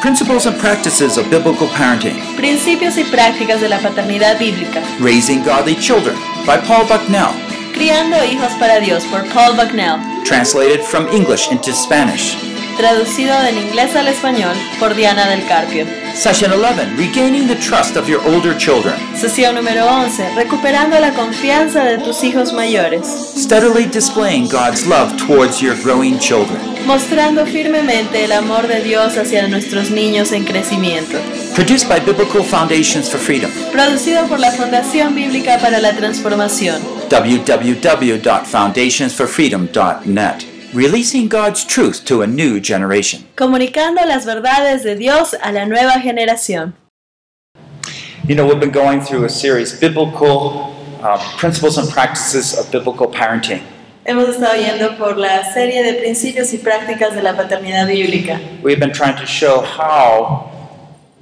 Principles and practices of biblical parenting. Principios y prácticas de la paternidad bíblica. Raising Godly Children by Paul Bucknell. Criando hijos para Dios por Paul Bucknell. Translated from English into Spanish. Traducido del inglés al español por Diana del Carpio. Session 11 Regaining the Trust of Your Older Children. Sesión número 11. Recuperando la confianza de tus hijos mayores. Steadily displaying God's love towards your growing children. Mostrando firmemente el amor de Dios hacia nuestros niños en crecimiento. Produced by Biblical Foundations for Freedom. Producido por la Fundación Bíblica para la Transformación. www.foundationsforfreedom.net. Releasing God's truth to a new generation. Comunicando las verdades de Dios a la nueva generación. You know, we've been going through a series, Biblical uh, Principles and Practices of Biblical Parenting. Hemos estado yendo por la serie de principios y prácticas de la paternidad bíblica. We've been trying to show how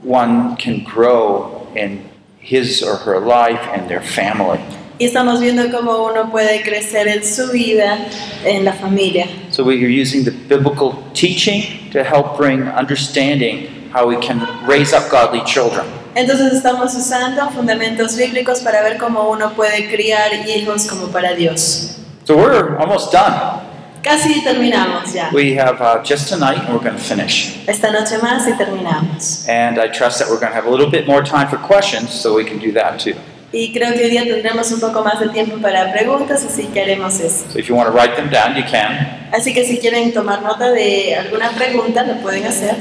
one can grow in his or her life and their family. Y estamos viendo cómo uno puede crecer en su vida, en la familia. So we are using the biblical teaching to help bring understanding how we can raise up godly children. Entonces estamos usando fundamentos bíblicos para ver cómo uno puede criar hijos como para Dios. So we're almost done. Casi terminamos ya. We have uh, just tonight and we're going to finish. Esta noche más y terminamos. And I trust that we're going to have a little bit more time for questions so we can do that too. Y creo que hoy día tendremos un poco más de tiempo para preguntas, así que haremos eso. So if you want to write them down, you can. Así que si quieren tomar nota de alguna pregunta, lo pueden hacer.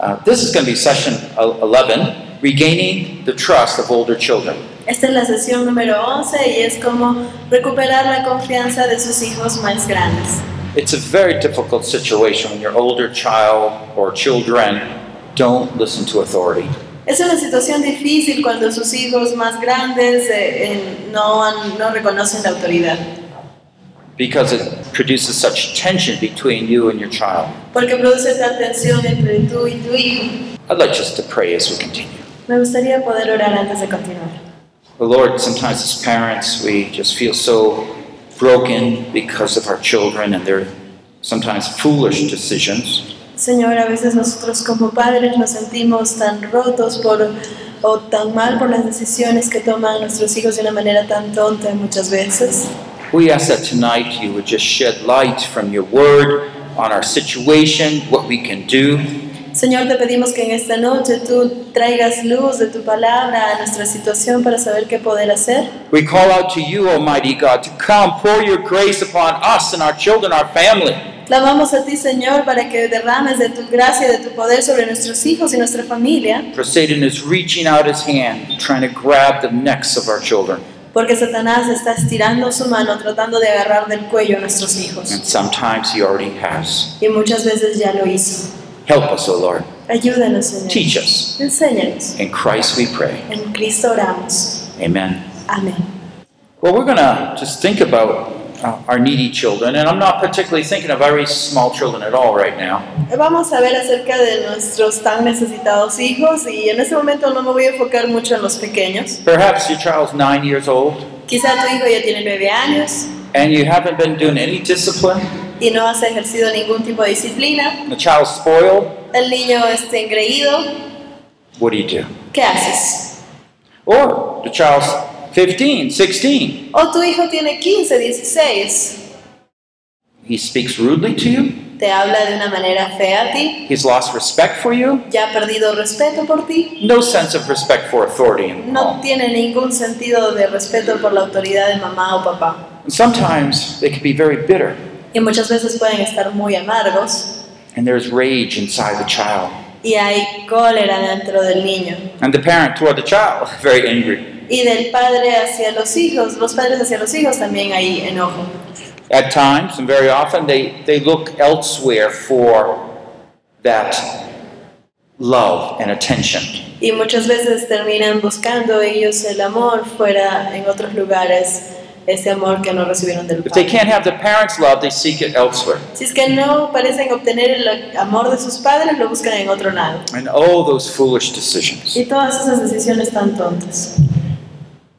Uh, this is going to be session el- 11 Regaining the Trust of Older Children. Esta es la sesión número 11 y es como recuperar la confianza de sus hijos más grandes. It's a very difficult situation when your older child or children don't listen to authority. Es una situación difícil cuando sus hijos más grandes eh, eh, no, han- no reconocen la autoridad, because it produces such tension between you and your child. porque produce tal tensión entre tú y tu hijo. I'd like just to pray as we continue. Me gustaría poder orar antes de continuar. The Lord, sometimes as parents, we just feel so broken because of our children and their sometimes foolish decisions. Señor, a veces nosotros como padres nos sentimos tan rotos por, o tan mal por las decisiones que toman nuestros hijos de una manera tan tonta muchas veces. We ask that tonight you would just shed light from your word on our situation, what we can do, Señor, te pedimos que en esta noche tú traigas luz de tu palabra a nuestra situación para saber qué poder hacer. We call out to you, Almighty God, to come, pour your grace upon us and our children, our family. Clamamos a ti, Señor, para que derrames de tu gracia de tu poder sobre nuestros hijos y nuestra familia, For Satan is reaching out his hand, trying to grab the necks of our children. porque Satanás está estirando su mano tratando de agarrar del cuello a nuestros hijos. And sometimes he already has. Y muchas veces ya lo hizo. Help us, O Lord. Ayúdanos, Señor. Teach us. Enséñanos. In Christ we pray. En Cristo oramos. Amen. Amén. Well, we're going to just think about uh, our needy children, and I'm not particularly thinking of very small children at all right now. Vamos a ver acerca de nuestros tan necesitados hijos y en este momento no me voy a enfocar mucho en los pequeños. Perhaps your child's nine years old, Quizá tu hijo ya tiene nueve años and you haven't been doing any discipline. y no has ejercido ningún tipo de disciplina. The child's spoiled. El niño está engreído. What do you do? ¿Qué haces? Or the child's 15, 16. O tu hijo tiene 15, 16. He speaks rudely to you. Te habla de una manera fea a ti. He's lost respect for you. Ya ha perdido respeto por ti. No sense of respect for authority in the No tiene ningún sentido de respeto por la autoridad de mamá o papá. And sometimes they can be very bitter, Y muchas veces pueden estar muy amargos. and there's rage inside the child. Y hay cólera dentro del niño. And the parent toward the child, very angry. Y del padre hacia los hijos, los padres hacia los hijos también hay enojo. At times, and very often, they, they look elsewhere for that love and attention. Y muchas veces terminan buscando ellos el amor fuera en otros lugares, ese amor que no recibieron del If they padre. can't have the parents' love, they seek it elsewhere. Si es que no parecen obtener el amor de sus padres, lo buscan en otro lado. And oh, those foolish decisions. Y todas esas decisiones tan tontas.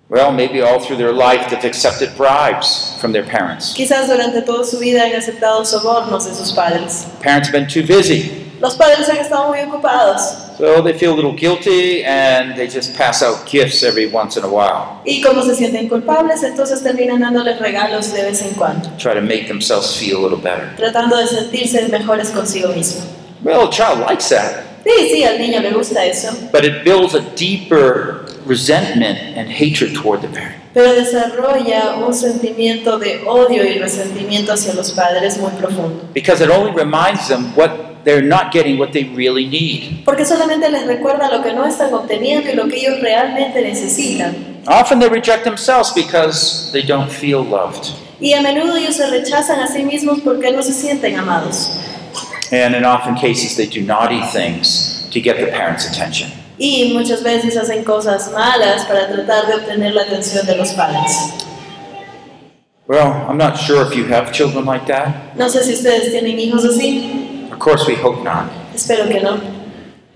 Well, maybe all through their life they've accepted bribes from their parents. Quizás durante toda su vida han aceptado sobornos de sus padres. Parents have been too busy. Los padres han estado muy ocupados So they feel a little guilty and they just pass out gifts every once in a while. y como se sienten culpables, entonces terminan dándoles regalos de vez en cuando, Try to make themselves feel a little better. tratando de sentirse mejores consigo mismo. Well, a child likes that, Sí, sí, al niño le gusta eso, but it builds a deeper resentment and hatred toward the parent. pero desarrolla un sentimiento de odio y resentimiento hacia los padres muy profundo. Because it only reminds them what they're not getting what they really need. Porque solamente les recuerda lo que no están obteniendo y lo que ellos realmente necesitan. Often they reject themselves because they don't feel loved. Y a menudo ellos se rechazan a sí mismos porque no se sienten amados. And in often cases, they do naughty things to get the parents' attention. Y muchas veces hacen cosas malas para tratar de obtener la atención de los padres. Well, I'm not sure if you have children like that. No sé si ustedes tienen hijos así, Of course, we hope not. espero que no.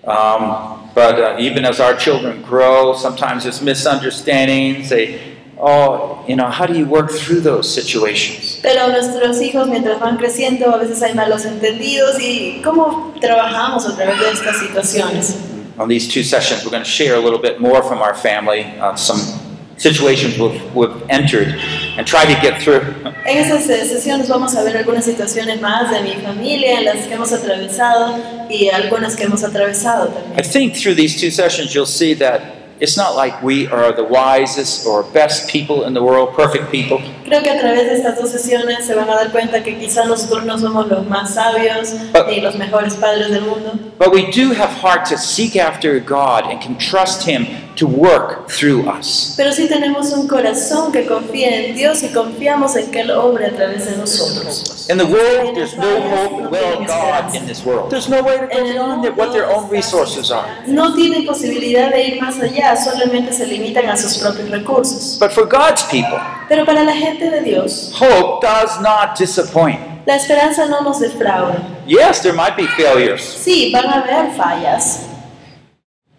Um, but uh, even as our children grow, sometimes there's misunderstandings. They, oh, you know, how do you work through those situations? Pero nuestros hijos mientras van creciendo a veces hay malos entendidos y cómo trabajamos a través de estas situaciones. On these two sessions, we're going to share a little bit more from our family, uh, some situations we've, we've entered, and try to get through. En estas eh, sesiones vamos a ver algunas situaciones más de mi familia, las que hemos atravesado y algunas que hemos atravesado también. I think through these two sessions, you'll see that it's not like we are the wisest or best people in the world, perfect people. Creo que a través de estas dos sesiones se van a dar cuenta que quizás nosotros no somos los más sabios ni los mejores padres del mundo, But we do have heart to seek after God and can trust Him to work through us. pero sí tenemos un corazón que confía en Dios y confiamos en que Él obre a través de nosotros. In the world, there's no hope without God in this world. There's no way to go beyond what their own resources are. No tienen posibilidad de ir más allá, solamente se limitan a sus propios recursos. But for God's people, Pero para la gente de Dios, hope does not disappoint. la esperanza no nos defrauda. Yes, there might be failures, Sí, van a haber fallas,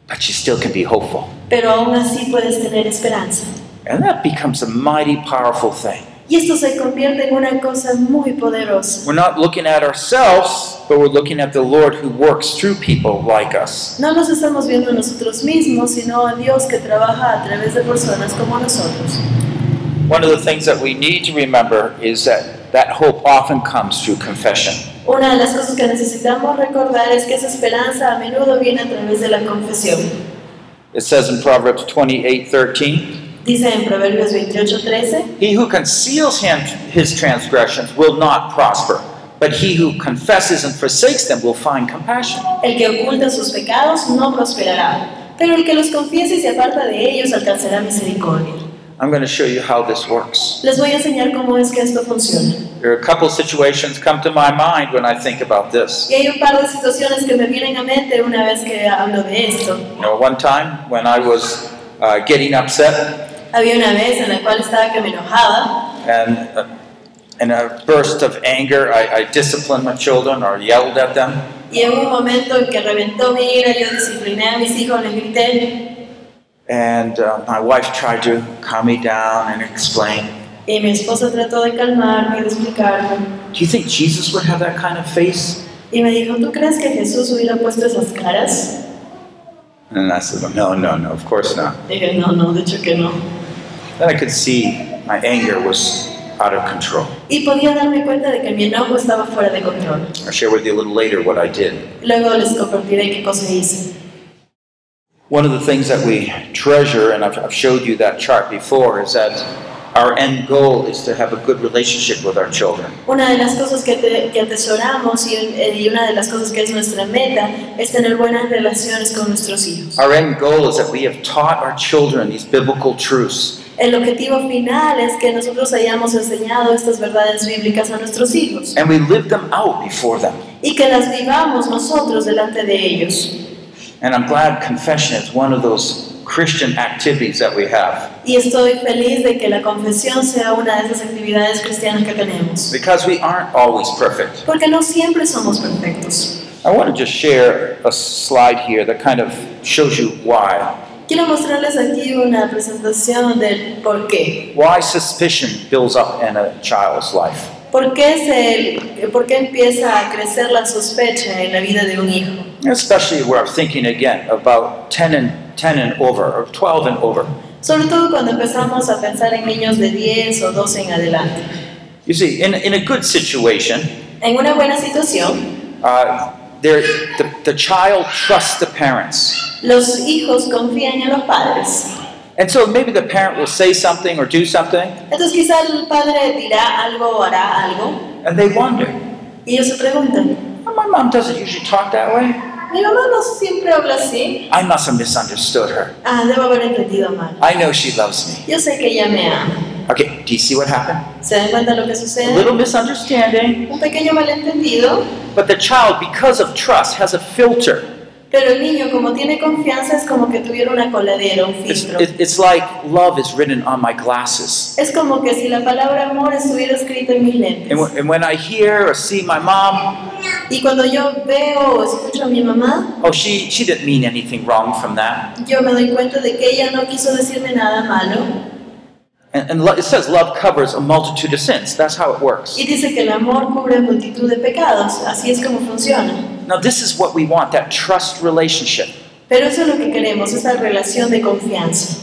but you still can be hopeful. pero aún así puedes tener esperanza. And that becomes a mighty powerful thing. Y esto se convierte en una cosa muy poderosa. We're not looking at ourselves, but we're looking at the Lord who works through people like us. No nos estamos viendo nosotros mismos, sino a Dios que trabaja a través de personas como nosotros. One of the things that we need to remember is that that hope often comes through confession. Una de las cosas que necesitamos recordar es que esa esperanza a menudo viene a través de la confesión. It says in Proverbs 28 13, Dice en Proverbios 28:13, He who conceals him, his transgressions will not prosper, but he who confesses and forsakes them will find compassion. el que oculta sus pecados no prosperará, pero el que los confiese y se aparta de ellos alcanzará misericordia. I'm going to show you how this works. Les voy a enseñar cómo es que esto funciona. There are a couple of situations come to my mind when I think about this. Y hay un par de situaciones que me vienen a mente una vez que hablo de esto. You know, one time when I was uh, getting upset Había una vez en la cual estaba que me enojaba and uh, in a burst of anger, I, I disciplined my children or yelled at them. y en un momento en que reventó mi ira, yo discipliné a mis hijos, les grité And uh, my wife tried to calm me down and explain. y mi esposa trató de calmarme y de explicarme. Do you think Jesus would have that kind of face? Y me dijo, ¿tú crees que Jesús hubiera puesto esas caras? And I said, no, no, no, of course not. Dije, no, no, de hecho que no. Then I could see my anger was out of control. Y podía darme cuenta de que mi enojo estaba fuera de control. I'll share with you a little later what I did. Luego les compartiré qué cosa hice. One of the things that we treasure, and I've, I've showed you that chart before, is that our end goal is to have a good relationship with our children. Una de las cosas que, te- que atesoramos y, y una de las cosas que es nuestra meta es tener buenas relaciones con nuestros hijos. Our end goal is that we have taught our children these biblical truths. El objetivo final es que nosotros hayamos enseñado estas verdades bíblicas a nuestros hijos and we live them out before them. y que las vivamos nosotros delante de ellos. And I'm glad confession is one of those Christian activities that we have Y estoy feliz de que la confesión sea una de esas actividades cristianas que tenemos. because we aren't always perfect. Porque no siempre somos perfectos. I want to just share a slide here that kind of shows you why. Quiero mostrarles aquí una presentación del por qué. Why suspicion builds up in a child's life. ¿Por qué, se, ¿Por qué empieza a crecer la sospecha en la vida de un hijo? Especially where I'm thinking again about 10 and 10 and over, or 12 and over. Sobre todo cuando empezamos a pensar en niños de 10 o 12 en adelante. You see, in, in a good situation, En una buena situación, uh, there, the, the child trusts the parents. los hijos confían en los padres. And so maybe the parent will say something or do something, Entonces quizá el padre dirá algo o hará algo and they wonder, y ellos se preguntan, "Well, my mom doesn't usually talk that way. Mi mamá no siempre habla así. I must have misunderstood her. Ah, debo haber entendido mal. I know she loves me. Yo sé que ella me ama. Okay, do you see what happened? ¿Se dan cuenta lo que A little misunderstanding, Un pequeño malentendido, but the child, because of trust, has a filter. Pero el niño como tiene confianza es como que tuviera una coladera, un It's, filtro. it- it's like love is written on my glasses. Es como que si la palabra amor estuviera escrita en mis lentes. And, when- and when I hear or see my mom, Y cuando yo veo o escucho a mi mamá, oh, she, she didn't mean anything wrong from that. yo me doy cuenta de que ella no quiso decirme nada malo. And, and it says love covers a multitude of sins. That's how it works. Y dice que el amor cubre multitud de pecados. Así es como funciona. Now, this is what we want that trust relationship. Pero eso es lo que queremos, esa relación de confianza.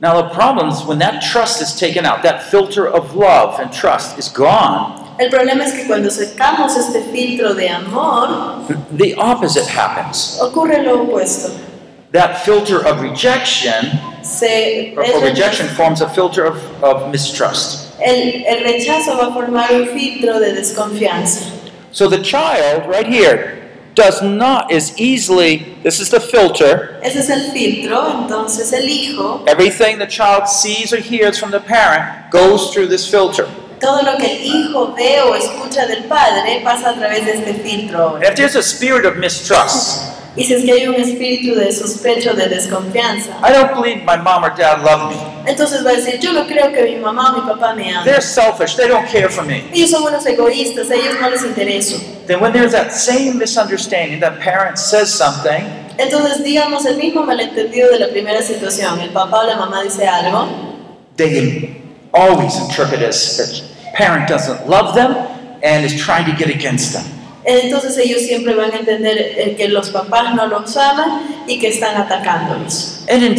Now, the problem is when that trust is taken out, that filter of love and trust is gone, El problema es que cuando sacamos este filtro de amor, the opposite happens. ocurre lo opuesto. That filter of rejection, Se, or, or rejection forms a filter of, of mistrust. el, el rechazo va a formar un filtro de desconfianza. So the child, right here, does not as easily, this is the filter, Ese es el filtro, entonces el hijo, everything the child sees or hears from the parent goes through this filter. todo lo que el hijo ve o escucha del padre pasa a través de este filtro. If there's a spirit of mistrust, Y si es que hay un espíritu de sospecho, de desconfianza, I don't believe my mom or dad love me. Entonces va a decir, yo no creo que mi mamá o mi papá me amen. They're selfish, they don't care for me. Ellos son unos egoístas, a ellos no les intereso. Then when there's that same misunderstanding, that parent says something, Entonces, digamos, el mismo malentendido de la primera situación, el papá o la mamá dice algo, they always interpret as that parent doesn't love them and is trying to get against them. entonces ellos siempre van a entender eh, que los papás no los aman y que están atacándolos. And, in,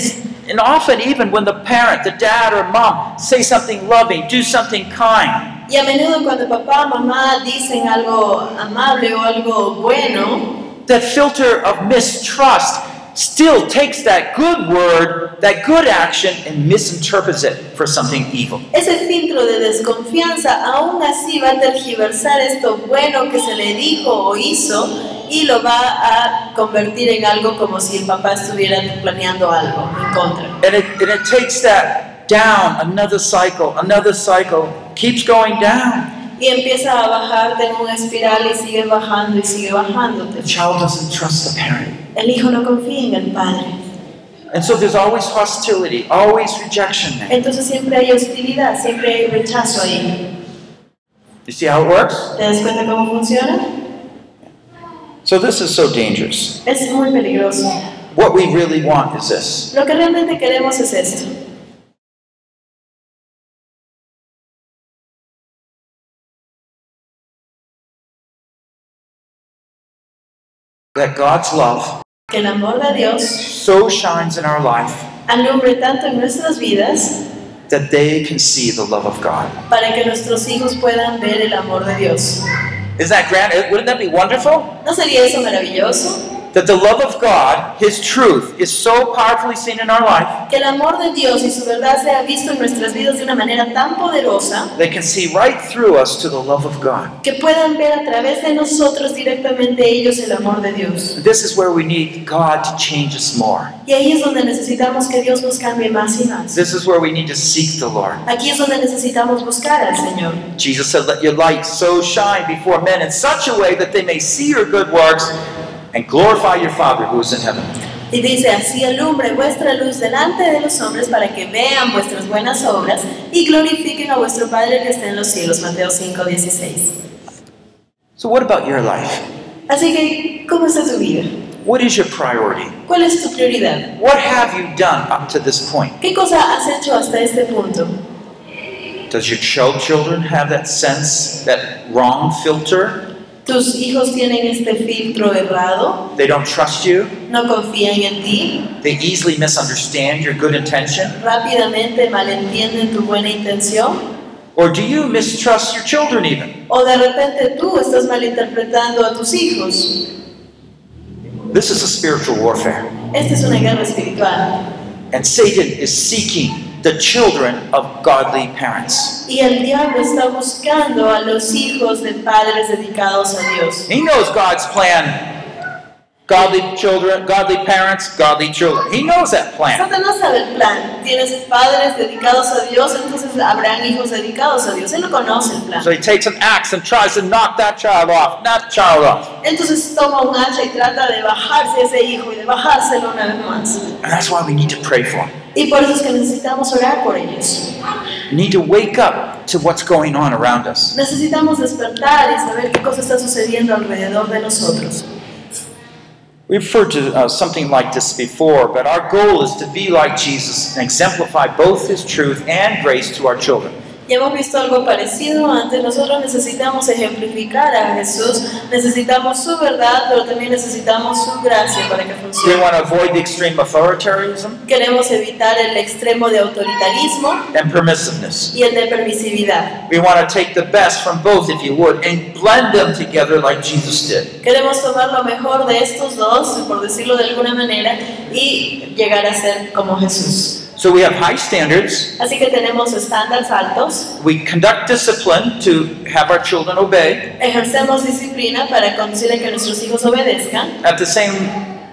and often, even when the parent, the dad or mom, say something loving, do something kind, Y a menudo cuando papá o mamá dicen algo amable o algo bueno, that filter of mistrust still takes that good word, that good action, and misinterprets it for something evil. ese filtro de desconfianza aún así va a tergiversar esto bueno que se le dijo o hizo y lo va a convertir en algo como si el papá estuviera planeando algo en contra. And it, and it takes that down, another cycle, another cycle, keeps going down. Y empieza a bajarte en una espiral y sigue bajando y sigue bajándote. The child doesn't trust the parent. El hijo no confía en el padre. And so there's always hostility, always rejection there. Entonces siempre hay hostilidad, siempre hay rechazo ahí. You see how it works? ¿Te das cuenta cómo funciona? So this is so dangerous. Es muy peligroso. What we really want is this. Lo que realmente queremos es esto. That God's love Que el amor de Dios so shines in our life alumbre tanto en nuestras vidas that they can see the love of God. para que nuestros hijos puedan ver el amor de Dios. Isn't that grand? Wouldn't that be wonderful? ¿No sería eso maravilloso? That the love of God, His truth, is so powerfully seen in our life, Que el amor de Dios y su verdad sea visto en nuestras vidas de una manera tan poderosa they can see right through us to the love of God. que puedan ver a través de nosotros directamente ellos el amor de Dios. This is where we need God to change us more. Y ahí es donde necesitamos que Dios nos cambie más y más. This is where we need to seek the Lord. Aquí es donde necesitamos buscar al Señor. Jesus said, Let your light so shine before men in such a way that they may see your good works and glorify your Father who is in heaven. Y dice, así alumbre vuestra luz delante de los hombres para que vean vuestras buenas obras y glorifiquen a vuestro Padre que está en los cielos. Mateo 5, 16. So, what about your life? Así que, ¿cómo está tu vida? What is your priority? ¿Cuál es tu prioridad? What have you done up to this point? ¿Qué cosa has hecho hasta este punto? Does your child children have that sense, that wrong filter? ¿Tus hijos tienen este filtro errado? They don't trust you. ¿No confían en ti? They easily misunderstand your good intention. ¿Rápidamente malentienden tu buena intención? Or do you mistrust your children even? ¿O de repente tú estás malinterpretando a tus hijos? This is a spiritual warfare. Esta es una guerra espiritual. And Satan is seeking the children of godly parents. Y el diablo está buscando a los hijos de padres dedicados a Dios. He knows God's plan. Godly children, godly parents, godly children. He knows that plan. Satanás sabe el plan. Tienes padres dedicados a Dios, entonces habrán hijos dedicados a Dios. Él lo conoce el plan. So he takes an axe and tries to knock that child off, that child off. Entonces toma un hacha y trata de bajarse a ese hijo y de bajárselo una vez más. And that's why we need to pray for him. Y por eso es que necesitamos orar por ellos. We need to wake up to what's going on around us. Necesitamos despertar y saber qué cosa está sucediendo alrededor de nosotros. We've referred to uh, something like this before, but our goal is to be like Jesus and exemplify both his truth and grace to our children. Ya hemos visto algo parecido antes. Nosotros necesitamos ejemplificar a Jesús, necesitamos su verdad, pero también necesitamos su gracia para que We funcione. want to avoid the extreme authoritarianism Queremos evitar el extremo de autoritarismo and permissiveness. y el de permisividad. We want to take the best from both, if you would, and blend them together like Jesus did. Queremos tomar lo mejor de estos dos, por decirlo de alguna manera, y llegar a ser como Jesús. So we have high standards. Así que tenemos estándares altos, We conduct discipline to have our children obey. ejercemos disciplina para a que nuestros hijos obedezcan, At the same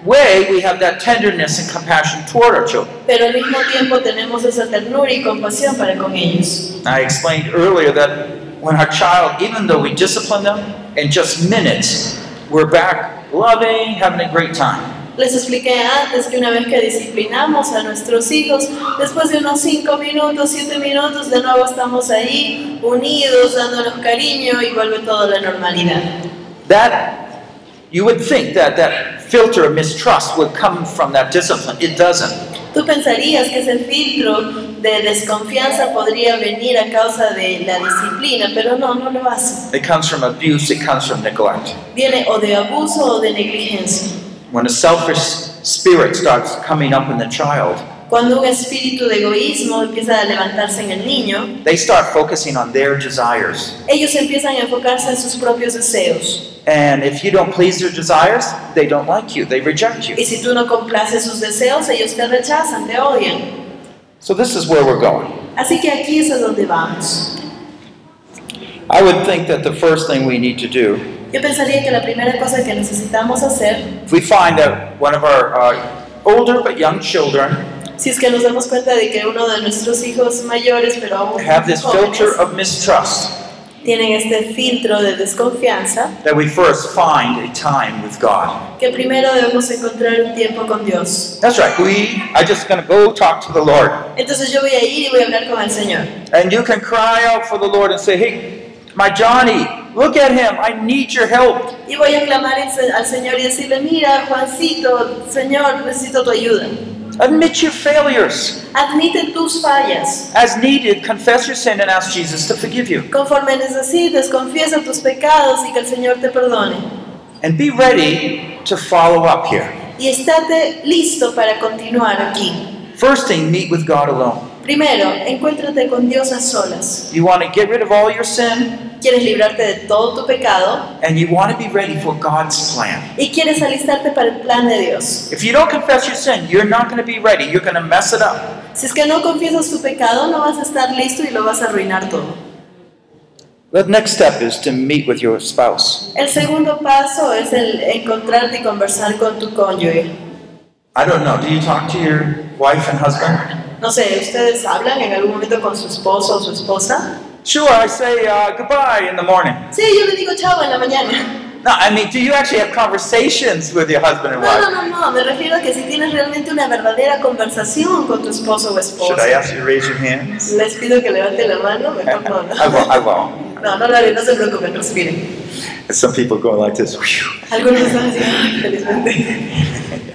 way, we have that tenderness and compassion toward our children. pero al mismo tiempo tenemos esa ternura y compasión para con ellos. I explained earlier that when our child, even though we discipline them, in just minutes, we're back loving, having a great time. Les expliqué antes que una vez que disciplinamos a nuestros hijos, después de unos 5 minutos, 7 minutos, de nuevo estamos ahí, unidos, dándonos cariño y vuelve todo a la normalidad. That, you would think that that filter of mistrust would come from that discipline. It doesn't. Tú pensarías que ese filtro de desconfianza podría venir a causa de la disciplina, pero no, no lo hace. It comes from abuse, it comes from neglect. Viene o de abuso o de negligencia. When a selfish spirit starts coming up in the child, Cuando un espíritu de egoísmo empieza a levantarse en el niño, they start focusing on their desires. ellos empiezan a enfocarse en sus propios deseos. And if you don't please their desires, they don't like you, they reject you. Y si tú no complaces sus deseos, ellos te rechazan, te odian. So, this is where we're going. Así que aquí es a donde vamos. I would think that the first thing we need to do, Yo pensaría que la primera cosa que necesitamos hacer, if we find that one of our uh, older but young children si es que nos damos cuenta de que uno de nuestros hijos mayores, pero aún have this jóvenes, filter of mistrust, tienen este filtro de desconfianza, that we first find a time with God. que primero debemos encontrar un tiempo con Dios. That's right. We, I'm just going to go talk to the Lord. Entonces yo voy a ir y voy a hablar con el Señor. And you can cry out for the Lord and say, hey, my Johnny, look at him. I need your help. Y voy a clamar al Señor y decirle, mira, Juancito, Señor, necesito tu ayuda. Admit your failures. Admite tus fallas. As needed, confess your sin and ask Jesus to forgive you. Conforme necesites, confiesa tus pecados y que el Señor te perdone. And be ready to follow up here. Y estate listo para continuar aquí. First thing, meet with God alone. Primero, encuéntrate con Dios a solas. You want to get rid of all your sin, Quieres librarte de todo tu pecado and you want to be ready for God's plan. y quieres alistarte para el plan de Dios. If you don't confess your sin, you're not going to be ready. You're going to mess it up. Si es que no confiesas tu pecado, no vas a estar listo y lo vas a arruinar todo. The next step is to meet with your spouse. El segundo paso es el encontrarte y conversar con tu cónyuge. I don't know. Do you talk to your wife and husband? No sé, ¿ustedes hablan en algún momento con su esposo o su esposa? Sure, I say uh, goodbye in the morning. Sí, yo le digo chao en la mañana. No, I mean, do you actually have conversations with your husband and No, no, wife? no, no, me refiero a que si tienes realmente una verdadera conversación con tu esposo o Should I esposa. ask you to raise your hands? Les pido que levanten la mano, mejor no, no. I won't. I won't. No, no lo haré, no se preocupen, respiren. Some people go like this. Algunos están así, "Ay, felizmente.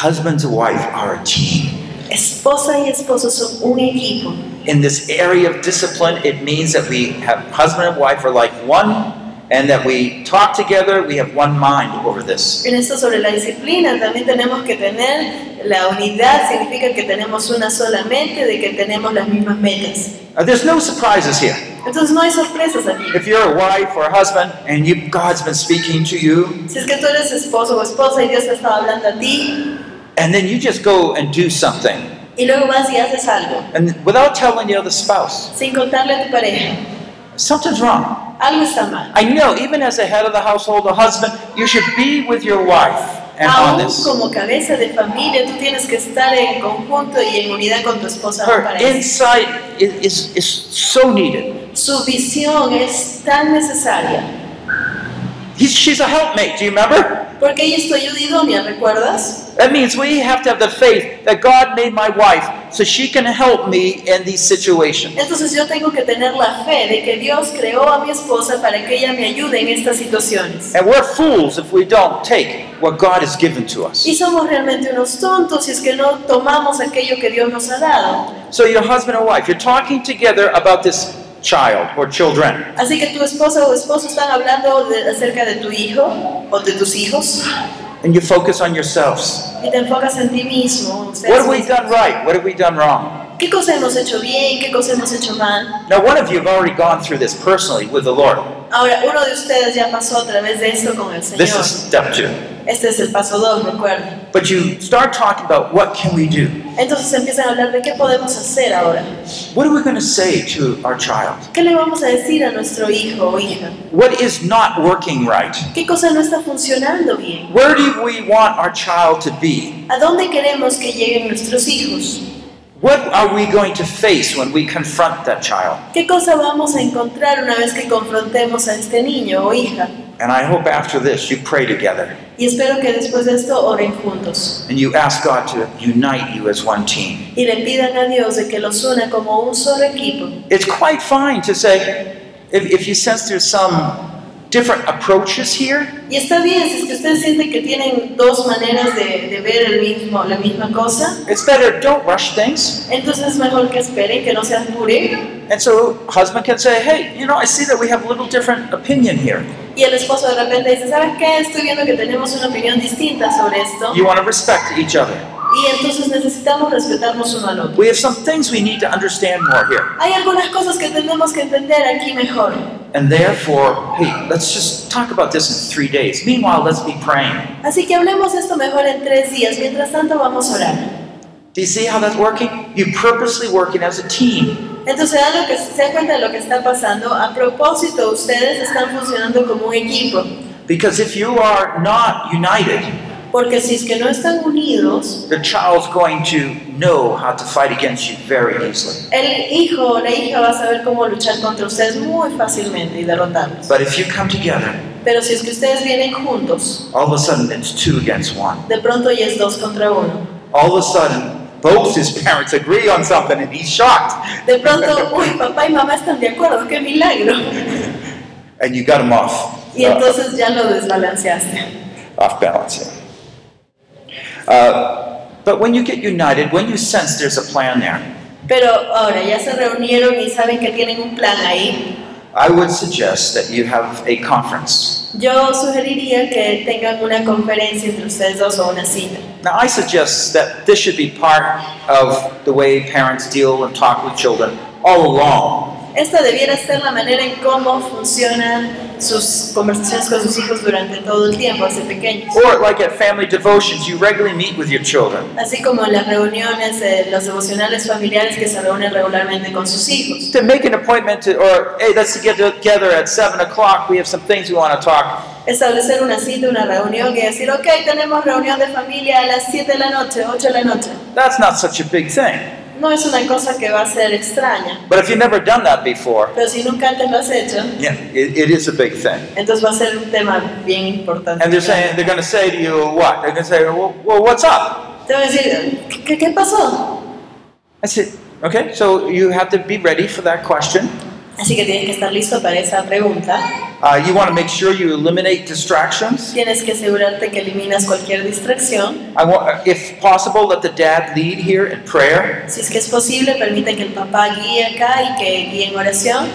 Husbands and wife are a team. Esposa y esposo son un equipo. In this area of discipline, it means that we have husband and wife are like one, and that we talk together, we have one mind over this. En esto sobre la disciplina también tenemos que tener la unidad, significa que tenemos una sola mente, de que tenemos las mismas metas. Uh, there's no surprises here. Entonces no hay sorpresas aquí. If you're a wife or a husband and you, God's been speaking to you, Si es que tú eres esposo o esposa y Dios te está hablando a ti and then you just go and do something, y luego vas y haces algo and without telling the other spouse, sin contarle a tu pareja, something's wrong. algo está mal. I know, even as the head of the household, a husband, you should be with your wife and on Aún this. como cabeza de familia, tú tienes que estar en conjunto y en unidad con tu esposa Her insight is, is, is so needed. Su visión es tan necesaria. He's, she's a helpmate, do you remember? Porque ella ¿recuerdas? That means we have to have the faith that God made my wife so she can help me in these situations. Entonces yo tengo que tener la fe de que Dios creó a mi esposa para que ella me ayude en estas situaciones. And we're fools if we don't take what God has given to us. Y somos realmente unos tontos si es que no tomamos aquello que Dios nos ha dado. So, your husband and wife, you're talking together about this child or children. Así que tu esposa o esposo están hablando de- acerca de tu hijo o de tus hijos And you focus on yourselves. y te enfocas en ti mismo. What have we done right? What have we done wrong? ¿Qué cosa hemos hecho bien? ¿Qué cosa hemos hecho mal? Now, one of you have already gone through this personally with the Lord. Ahora, uno de ustedes ya pasó a través de esto con el This is step two. Este es el paso 2, recuerda. But you start talking about what can we do? Entonces empiezan a hablar de qué podemos hacer ahora. What are we going to say to our child? ¿Qué le vamos a decir a nuestro hijo o hija? What is not working right? ¿Qué cosa no está funcionando bien? Where do we want our child to be? ¿A dónde queremos que lleguen nuestros hijos? What are we going to face when we confront that child? ¿Qué cosa vamos a encontrar una vez que confrontemos a este niño o hija? And I hope after this you pray together Y espero que después de esto oren juntos and you ask God to unite you as one team. y le pidan a Dios de que los una como un solo equipo. It's quite fine to say, if, if you sense there's some different approaches here, Y está bien, si es que ustedes sienten que tienen dos maneras de, de ver el mismo, la misma cosa, it's better don't rush things. entonces es mejor que esperen, que no se apuren. And so husband can say, hey, you know, I see that we have a little different opinion here. Y el esposo de repente dice, ¿sabes qué? Estoy viendo que tenemos una opinión distinta sobre esto. You want to respect each other. Y entonces necesitamos respetarnos uno al otro. We have some things we need to understand more here. Hay algunas cosas que tenemos que entender aquí mejor. And therefore, hey, let's just talk about this in three days. Meanwhile, let's be praying. Así que hablemos esto mejor en tres días. Mientras tanto vamos a orar. Do you see how that's working? You purposely working as a team. Entonces, ¿se dan, lo que, se dan cuenta de lo que está pasando? A propósito, ustedes están funcionando como un equipo. Because if you are not united, Porque si es que no están unidos, the child's going to know how to fight against you very easily. el hijo o la hija va a saber cómo luchar contra ustedes muy fácilmente y derrotarlos. But if you come together, Pero si es que ustedes vienen juntos, all of a sudden it's two against one. de pronto ya es dos contra uno. All of a sudden, both his parents agree on something and he's shocked. De pronto, uy, papá y mamá están de acuerdo, qué milagro. And you got him off. Y entonces ya lo desbalanceaste. off balance. Uh, but when you get united, when you sense there's a plan there, Pero ahora ya se reunieron y saben que tienen un plan ahí. I would suggest that you have a conference. Yo sugeriría que tengan una conferencia entre ustedes dos o una cita. Now, I suggest that this should be part of the way parents deal and talk with children all along. Esta debiera ser la manera en cómo funcionan sus conversaciones con sus hijos durante todo el tiempo, desde pequeños. Or, like at family devotions, you regularly meet with your children. Así como en las reuniones, eh, los devocionales familiares que se reúnen regularmente con sus hijos. To make an appointment to, or, hey, let's get together at 7 o'clock, we have some things we want to talk. Establecer una cita, una reunión y decir, ok, tenemos reunión de familia a las 7 de la noche, 8 de la noche. That's not such a big thing. No es una cosa que va a ser extraña, But if you've never done that before, pero si nunca antes lo has hecho, yeah, it, it is a big thing. entonces va a ser un tema bien importante. And they're saying they're going to say to you what? They're going to say, well, well, what's up? Te voy a decir, ¿qué, qué pasó? I said, okay. So you have to be ready for that question. Así que tienes que estar listo para esa pregunta. Uh, you want to make sure you eliminate distractions. Tienes que asegurarte que eliminas cualquier distracción. I want, if possible, let the dad lead here in prayer. Si es que es posible, permite que el papá guíe acá y que guíe en oración.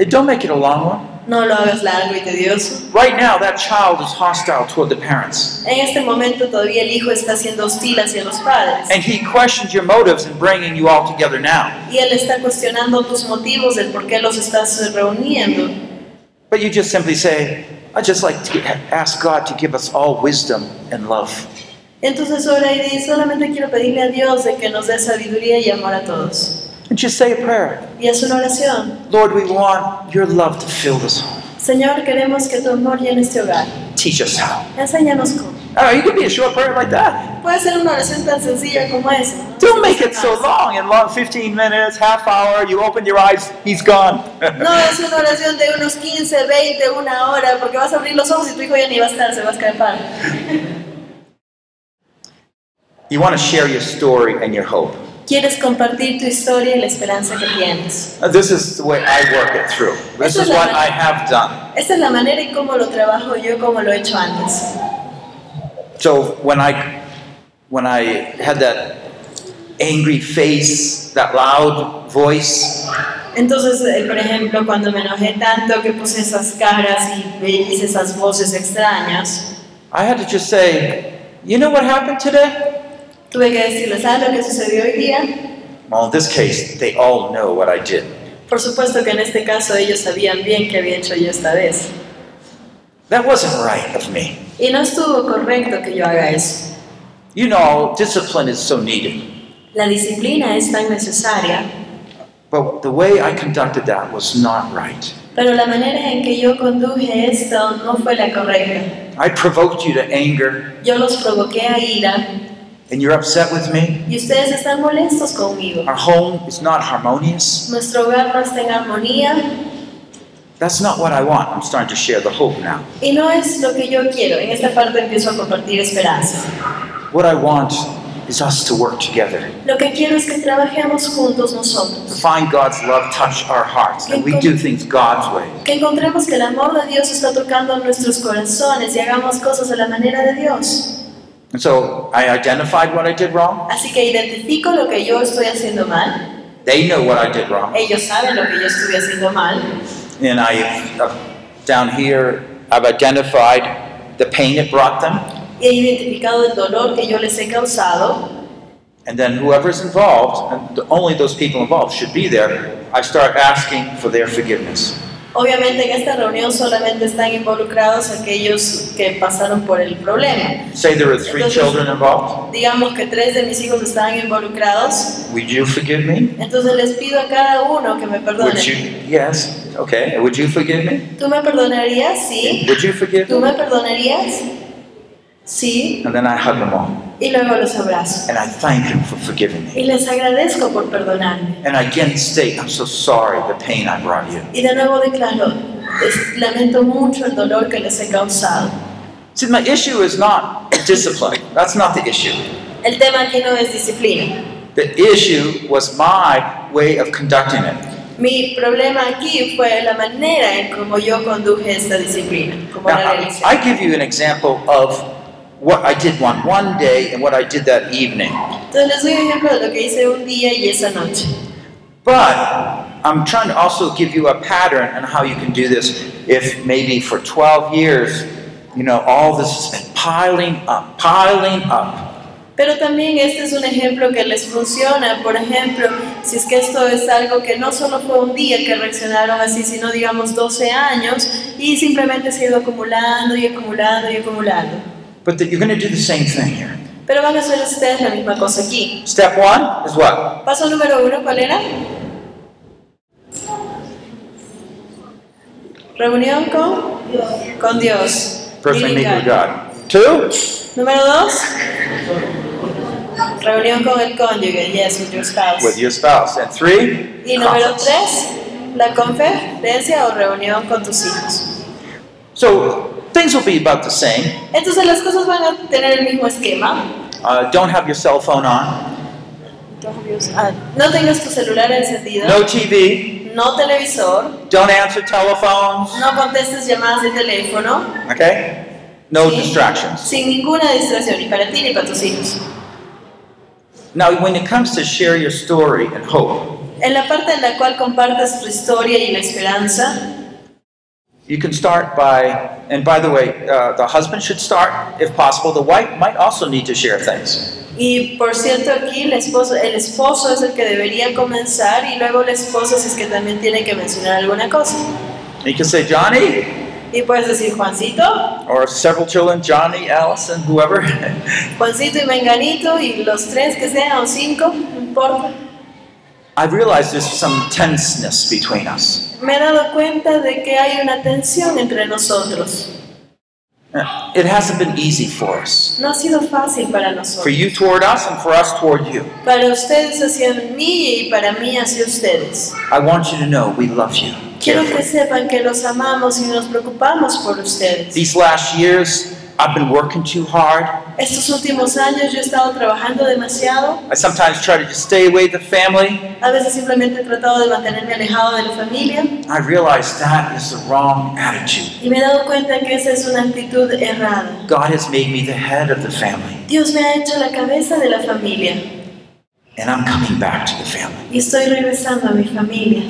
Uh, Don't make it a long one. No lo hagas largo y tedioso. Right now, that child is hostile toward the parents. En este momento todavía el hijo está siendo hostil hacia los padres. And he questions your motives in bringing you all together now. Y él está cuestionando tus motivos del por qué los estás reuniendo. But you just simply say, I'd just like to ask God to give us all wisdom and love. Entonces ora y di, solamente quiero pedirle a Dios de que nos dé sabiduría y amor a todos. And just say a prayer. Y es una oración. Lord, we want your love to fill this home. Señor, queremos que tu amor llene este hogar. Teach us how. Enséñanos cómo. Oh, you can be a short prayer like that. Puede ser una oración tan sencilla como esa. ¿no? Don't make it so long and long 15 minutes, half hour, you open your eyes, he's gone. No es una oración de unos 15, 20, una hora, porque vas a abrir los ojos y tu hijo ya ni va a estar, se va a escapar. you want to share your story and your hope. Quieres compartir tu historia y la esperanza que tienes. Uh, This is the way I work it through. This is what I have done. Esta es la manera en cómo lo trabajo yo, como lo he hecho antes. So when I when I had that angry face, that loud voice, Entonces, eh, por ejemplo, cuando me enojé tanto que puse esas caras y hice esas voces extrañas, I had to just say, you know what happened today? Tuve que decirles, ¿sabes lo que sucedió hoy día? Well, in this case, they all know what I did. Por supuesto que en este caso ellos sabían bien qué había hecho yo esta vez. That wasn't right of me. Y no estuvo correcto que yo haga eso. You know, discipline is so needed. La disciplina es tan necesaria, But the way I conducted that was not right. pero la manera en que yo conduje esto no fue la correcta. I provoked you to anger, Yo los provoqué a ira and you're upset with me. y ustedes están molestos conmigo. Our home is not harmonious. Nuestro hogar no está en armonía That's not what I want. I'm starting to share the hope now. y no es lo que yo quiero. En esta parte empiezo a compartir esperanza. What I want is us to work together, Lo que quiero es que trabajemos juntos to find God's love touch our hearts, and we do things God's way. Que encontremos que el amor de Dios está tocando nuestros corazones y hagamos cosas a la manera de Dios. And so I identified what I did wrong. Así que identifico lo que yo estoy haciendo mal. They know what I did wrong. Ellos saben lo que yo estuve haciendo mal. And I, uh, down here, I've identified the pain it brought them. Y he identificado el dolor que yo les he causado. And then whoever's involved, and only those people involved should be there, I start asking for their forgiveness. Obviamente en esta reunión solamente están involucrados aquellos que pasaron por el problema. Say there are three children involved. Digamos que tres de mis hijos están involucrados. Would you forgive me? Entonces les pido a cada uno que me Would perdone. you? Yes. Okay. Would you forgive me? ¿Tú me perdonarías? Sí. Would you forgive ¿Tú me? me perdonarías? Sí. And then I hug them all. Y luego los abrazo. And I thank them for forgiving me. Y les agradezco por perdonarme. And I again state, I'm so sorry the pain I brought you. Y de nuevo declaro, lamento mucho el dolor que les he causado. See, my issue is not discipline. That's not the issue. El tema aquí no es disciplina. The issue was my way of conducting it. Mi problema aquí fue la manera en cómo yo conduje esta disciplina, cómo Now, la I. I give you an example of what I did one one day and what I did that evening. Entonces les doy un ejemplo de lo que hice un día y esa noche. But I'm trying to also give you a pattern on how you can do this. If maybe for 12 years, you know, all this has been piling up, piling up. Pero también este es un ejemplo que les funciona. Por ejemplo, si es que esto es algo que no solo fue un día que reaccionaron así, sino digamos 12 años y simplemente se ha ido acumulando y acumulando y acumulando. But that you're going to do the same thing here. Pero van a hacer ustedes la misma cosa aquí. Step one is what? Paso número uno, ¿cuál era? Reunión con, con Dios. Personally meet with. God. Two, Número dos. Reunión con el cónyuge, yes, with your spouse. with your spouse. And three, Y número conference. tres, la conferencia o reunión con tus hijos. So things will be about the same. Entonces las cosas van a tener el mismo esquema. Uh, don't have your cell phone on. No tengas tu celular encendido. No TV. no televisor, Don't answer telephones. no contestes llamadas de teléfono, Okay? No Sí. distractions. sin ninguna distracción, ni para ti ni para tus hijos. Now, when it comes to share your story and hope, En la parte en la cual compartes tu historia y la esperanza, you can start by, and by the way, uh, the husband should start if possible. The wife might also need to share things. y por cierto aquí el esposo, el esposo es el que debería comenzar y luego la esposa si es que también tiene que mencionar alguna cosa. You can say, Johnny, Y puedes decir Juancito, or several children, Johnny, Allison, whoever. Juancito y Menganito y los tres que sean o cinco, no importa. I realize there's some tenseness between us. Me he dado cuenta de que hay una tensión entre nosotros. It hasn't been easy for us. No ha sido fácil para For you toward us and for us toward you. Para ustedes hacia mí y para mí hacia ustedes. I want you to know we love you. Quiero que sepan que los amamos y nos preocupamos por ustedes. These last years, I've been working too hard. Estos últimos años yo he estado trabajando demasiado. I sometimes try to just stay away from the family. A veces simplemente he tratado de mantenerme alejado de la familia. I realize that is the wrong attitude. Y me he dado cuenta que esa es una actitud errada. God has made me the head of the family, Dios me ha hecho la cabeza de la familia. and I'm coming back to the family. Y estoy regresando a mi familia.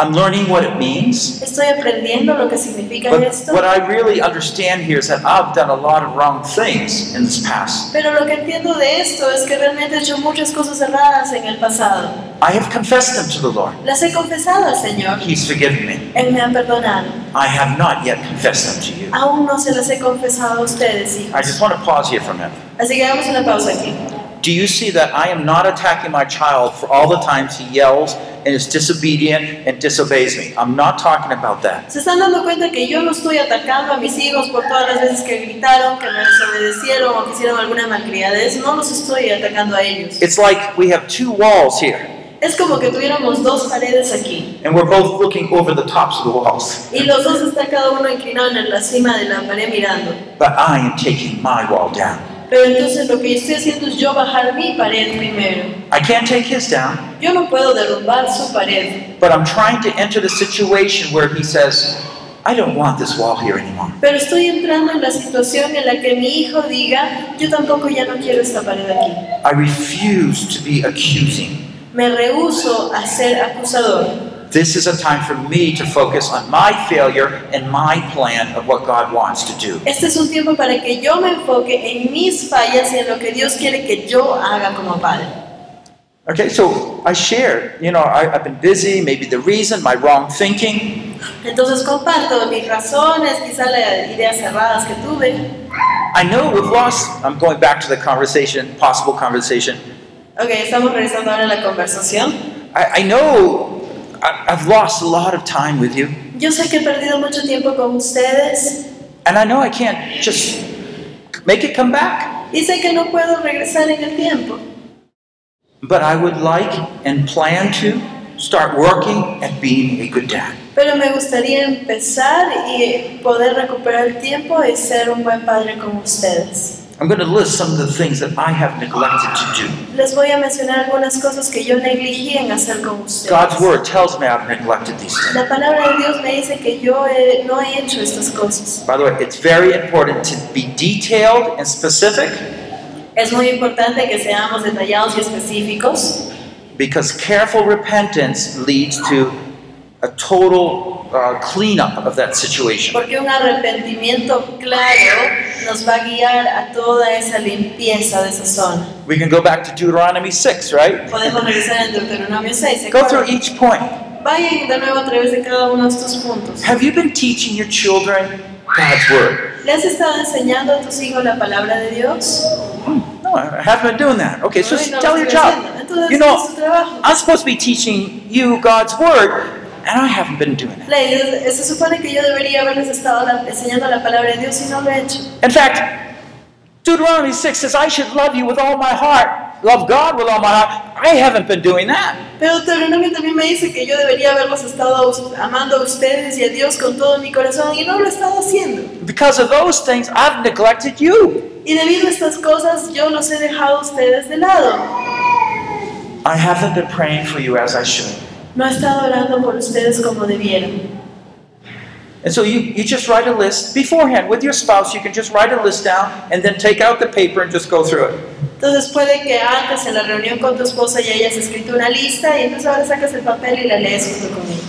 I'm learning what it means. Estoy aprendiendo lo que significa But esto. what I really understand here is that I've done a lot of wrong things in this past. Pero lo que entiendo de esto es que realmente he hecho muchas cosas erradas en el pasado. I have confessed them to the Lord. Las he confesado al Señor. He's forgiven me. Él me ha perdonado. I have not yet confessed them to you. Aún no se las he confesado a ustedes, I just want to pause here for a minute. Así que hagamos una pausa aquí. Do you see that I am not attacking my child for all the times he yells and is disobedient and disobeys me? I'm not talking about that. Se están dando cuenta que yo no estoy atacando a mis hijos por todas las veces que gritaron, que me desobedecieron o que hicieron alguna malcriadez. No los estoy atacando a ellos. It's like we have two walls here, Es como que tuviéramos dos paredes aquí. and we're both looking over the tops of the walls. Y los dos están cada uno inclinado en la cima de la pared mirando. But I am taking my wall down. Pero entonces lo que estoy haciendo es yo bajar mi pared primero. I can't take his down, Yo no puedo derrumbar su pared. but I'm trying to enter the situation where he says, I don't want this wall here anymore. Pero estoy entrando en la situación en la que mi hijo diga, yo tampoco ya no quiero esta pared aquí. I refuse to be accusing. Me rehúso a ser acusador. This is a time for me to focus on my failure and my plan of what God wants to do. Este es un tiempo para que yo me enfoque en mis fallas y en lo que Dios quiere que yo haga como padre. Okay, so I share, you know, I, I've been busy, maybe the reason, my wrong thinking. Entonces comparto mis razones, quizás las ideas cerradas que tuve. I know we've lost, I'm going back to the conversation, possible conversation. Ok, estamos regresando ahora a la conversación. I, I know I've lost a lot of time with you, Yo sé que he perdido mucho tiempo con ustedes and I know I can't just make it come back. y sé que no puedo regresar en el tiempo. But I would like and plan to start working at being a good dad. Pero me gustaría empezar y poder recuperar el tiempo y ser un buen padre con ustedes. I'm going to list some of the things that I have neglected to do. Les voy a mencionar algunas cosas que yo negligí en hacer con ustedes. God's word tells me I've neglected these things. La palabra de Dios me dice que yo he- no he hecho estas cosas. By the way, it's very important to be detailed and specific Es muy importante que seamos detallados y específicos because careful repentance leads to a total uh, cleanup of that situation. porque un arrepentimiento claro nos va a guiar a toda esa limpieza de esa zona. We can go back to Deuteronomy 6, right? Podemos regresar en Deuteronomio 6. Go through each point. Vayan de nuevo a través de cada uno de estos puntos. Have you been teaching your children God's word? ¿Le has estado enseñando a tus hijos la palabra de Dios? No, I haven't been doing that. Okay, so Ay, no tell your child. Entonces, You know. I'm supposed to be teaching you God's word, and I haven't been doing that. La idea- se supone que yo debería haberles estado la- enseñando la palabra de Dios y no lo he hecho. In fact, Deuteronomy 6 says, I should love you with all my heart, love God with all my heart. I haven't been doing that. Pero Deuteronomio también me dice que yo debería haberlos estado a us- amando a ustedes y a Dios con todo mi corazón y no lo he estado haciendo. Because of those things, I've neglected you. Y debido a estas cosas yo los he dejado a ustedes de lado. I haven't been praying for you as I should. No he estado orando por ustedes como debieron. And so you, you just write a list beforehand with your spouse. You can just write a list down and then take out the paper and just go through it. Entonces puede que antes en la reunión con tu esposa ya hayas escrito una lista y entonces ahora sacas el papel y la lees junto con ella.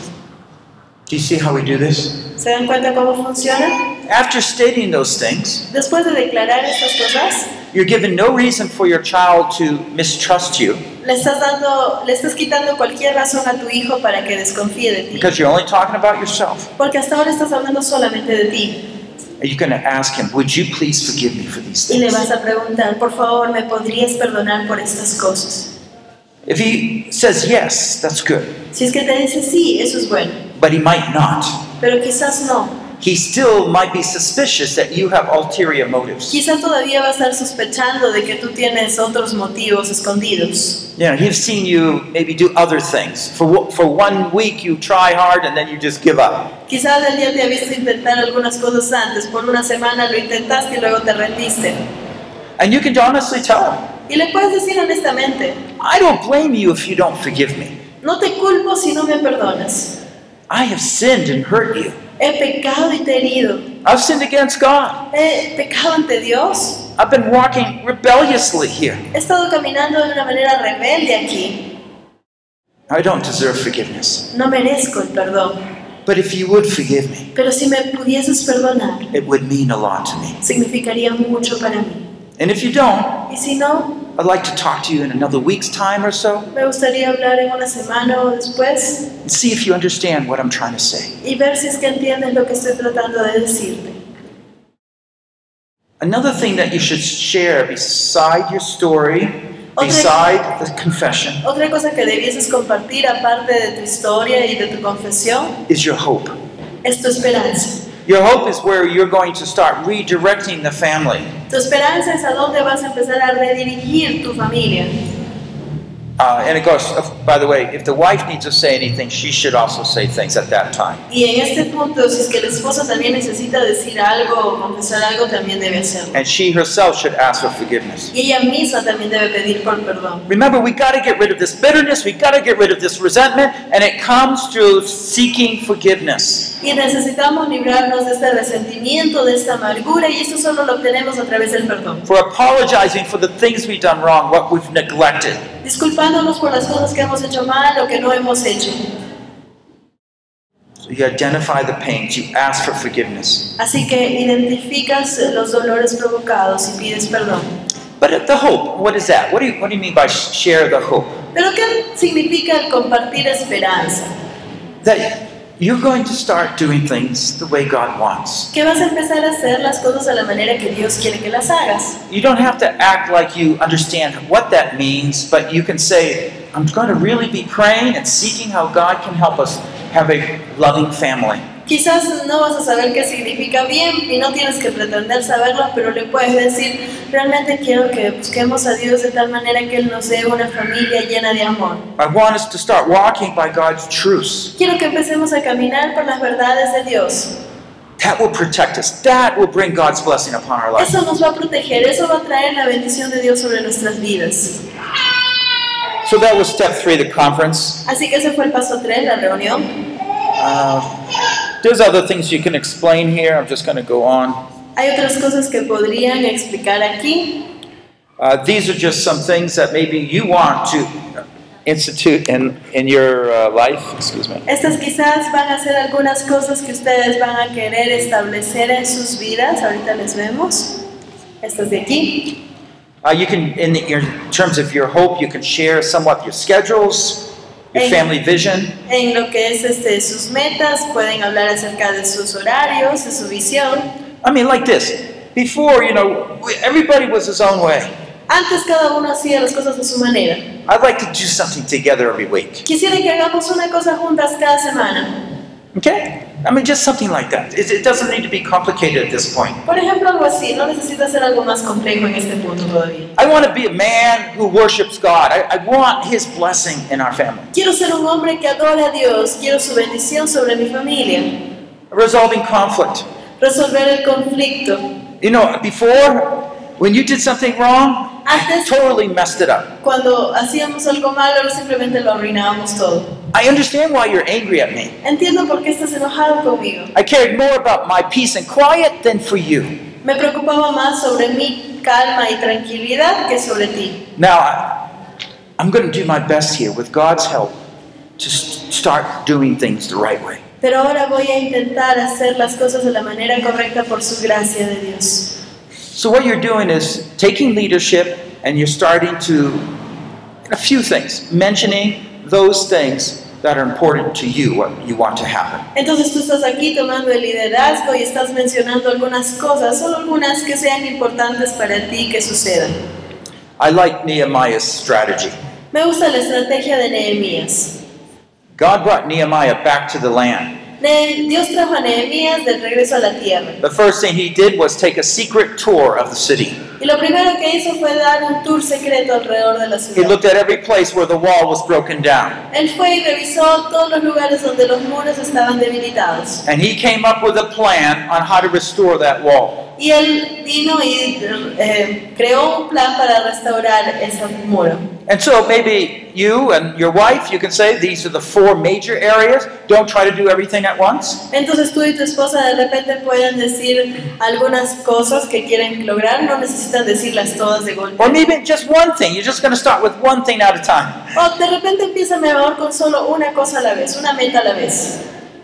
Do you see how we do this? ¿Se dan cuenta cómo funciona? After stating those things, Después de declarar estas cosas, you're given no reason for your child to mistrust you le estás dando, le estás quitando cualquier razón a tu hijo para que desconfíe de ti. because you're only talking about yourself. Porque hasta ahora estás hablando solamente de ti. And you're going to ask him, Would you please forgive me for these Y le things? vas a preguntar, por favor, ¿me podrías perdonar por estas cosas? If he says yes, that's good. Si es que te dice sí, eso es bueno. But he might not. Pero quizás no. He still might be suspicious that you have ulterior motives. Quizás todavía va a estar sospechando de que tú tienes otros motivos escondidos. Know, he's seen you maybe do other things. For, for one week, you try hard and then you just give up. Quizás él ya te ha visto intentar algunas cosas antes. Por una semana lo intentaste y luego te rendiste. And you can honestly tell him, Y le puedes decir honestamente, I don't blame you if you don't forgive me. no te culpo si no me perdonas. I have sinned and hurt you. He pecado y te he herido. I've sinned against God. He pecado ante Dios. I've been walking rebelliously here. He estado caminando de una manera rebelde aquí. I don't deserve forgiveness. No merezco el perdón. But if you would forgive me, Pero si me pudieses perdonar, it would mean a lot to me. significaría mucho para mí. And if you don't, Y si no, I'd like to talk to you in another week's time or so me gustaría hablar en una semana o después and see if you understand what I'm trying to say. y ver si es que entiendes lo que estoy tratando de decirte. Another thing that you should share beside your story, Okay. beside the confession, Otra cosa que debieses compartir aparte de tu historia y de tu confesión is your hope. es tu esperanza. Your hope is where you're going to start redirecting the family. Tu esperanza es a dónde vas a empezar a redirigir tu familia. Uh, and of course, by the way, if the wife needs to say anything, she should also say things at that time. Y en este punto, si es que el esposo también necesita decir algo confesar algo, también debe hacerlo. And she herself should ask for forgiveness. Y ella misma también debe pedir por perdón. Remember, we got to get rid of this bitterness, we got to get rid of this resentment, and it comes through seeking forgiveness. Y necesitamos librarnos de este resentimiento, de esta amargura, y esto solo lo obtenemos a través del perdón. For apologizing for the things we've done wrong, what we've neglected. Disculpándonos por las cosas que hemos hecho mal o que no hemos hecho. So you identify the pains, you ask for forgiveness. Así que identificas los dolores provocados y pides perdón. But the hope, what is that? What do you, what do you mean by share the hope? Pero ¿qué significa el compartir esperanza? That you're going to start doing things the way God wants. Que vas a empezar a hacer las cosas a la manera que Dios quiere que las hagas. You don't have to act like you understand what that means, but you can say, I'm going to really be praying and seeking how God can help us have a loving family. Quizás no vas a saber qué significa bien y no tienes que pretender saberlo, pero le puedes decir, realmente quiero que busquemos a Dios de tal manera que Él nos dé una familia llena de amor. I want us to start walking by God's truths. Quiero que empecemos a caminar por las verdades de Dios. That will protect us. That will bring God's blessing upon our life. Eso nos va a proteger, eso va a traer la bendición de Dios sobre nuestras vidas. So that was step three, the conference. Así que ese fue el paso 3, la reunión. Uh, there's other things you can explain here. I'm just going to go on. Hay otras cosas que podrían explicar aquí. Uh, these are just some things that maybe you want to institute in, in your uh, life. Excuse me. Estas quizás van a ser algunas cosas que ustedes van a querer establecer en sus vidas. Ahorita les vemos. Estas de aquí. Uh, you can, in, the, in terms of your hope, you can share somewhat your schedules, your family vision. En lo que es este, sus metas, pueden hablar acerca de sus horarios, de su visión. I mean, like this. Before, you know, everybody was his own way. Antes cada uno hacía las cosas de su manera. I'd like to do something together every week. Quisiera que hagamos una cosa juntas cada semana. Okay? I mean, just something like that. It, it doesn't need to be complicated at this point. Por ejemplo, algo así. No necesita ser algo más complejo en este punto todavía. I want to be a man who worships God. I, I want his blessing in our family. Quiero ser un hombre que adore a Dios. Quiero su bendición sobre mi familia. Resolving conflict. Resolver el conflicto. You know, before, when you did something wrong, Antes, totally messed it up. cuando hacíamos algo malo, simplemente lo arruinábamos todo. I understand why you're angry at me. Entiendo por qué estás enojado conmigo. I cared more about my peace and quiet than for you. Me preocupaba más sobre mi calma y tranquilidad que sobre ti. Now, I, I'm going to do my best here with God's help to s- start doing things the right way. Pero ahora voy a intentar hacer las cosas de la manera correcta por su gracia de Dios. So, what you're doing is taking leadership and you're starting to, a few things, mentioning those things that are important to you, what you want to happen. Entonces tú estás aquí tomando el liderazgo y estás mencionando algunas cosas, solo algunas que sean importantes para ti que sucedan. I like Nehemiah's strategy. Me gusta la estrategia de Nehemías. God brought Nehemiah back to the land. Dios trajo a Nehemías de regreso a la tierra. The first thing he did was take a secret tour of the city. Y lo primero que hizo fue dar un tour secreto alrededor de la He ciudad. looked at every place where the wall was broken down. Él fue y revisó todos los lugares donde los muros estaban debilitados. And he came up with a plan on how to restore that wall. Y él vino y eh, creó un plan para restaurar ese muro. And so maybe you and your wife, you can say these are the four major areas. Don't try to do everything at once. Entonces tú y tu esposa de repente pueden decir algunas cosas que quieren lograr, no necesitan decirlas todas de golpe. Or maybe just one thing. You're just going to start with one thing at a time. O de repente empieza mejor con solo una cosa a la vez, una meta a la vez.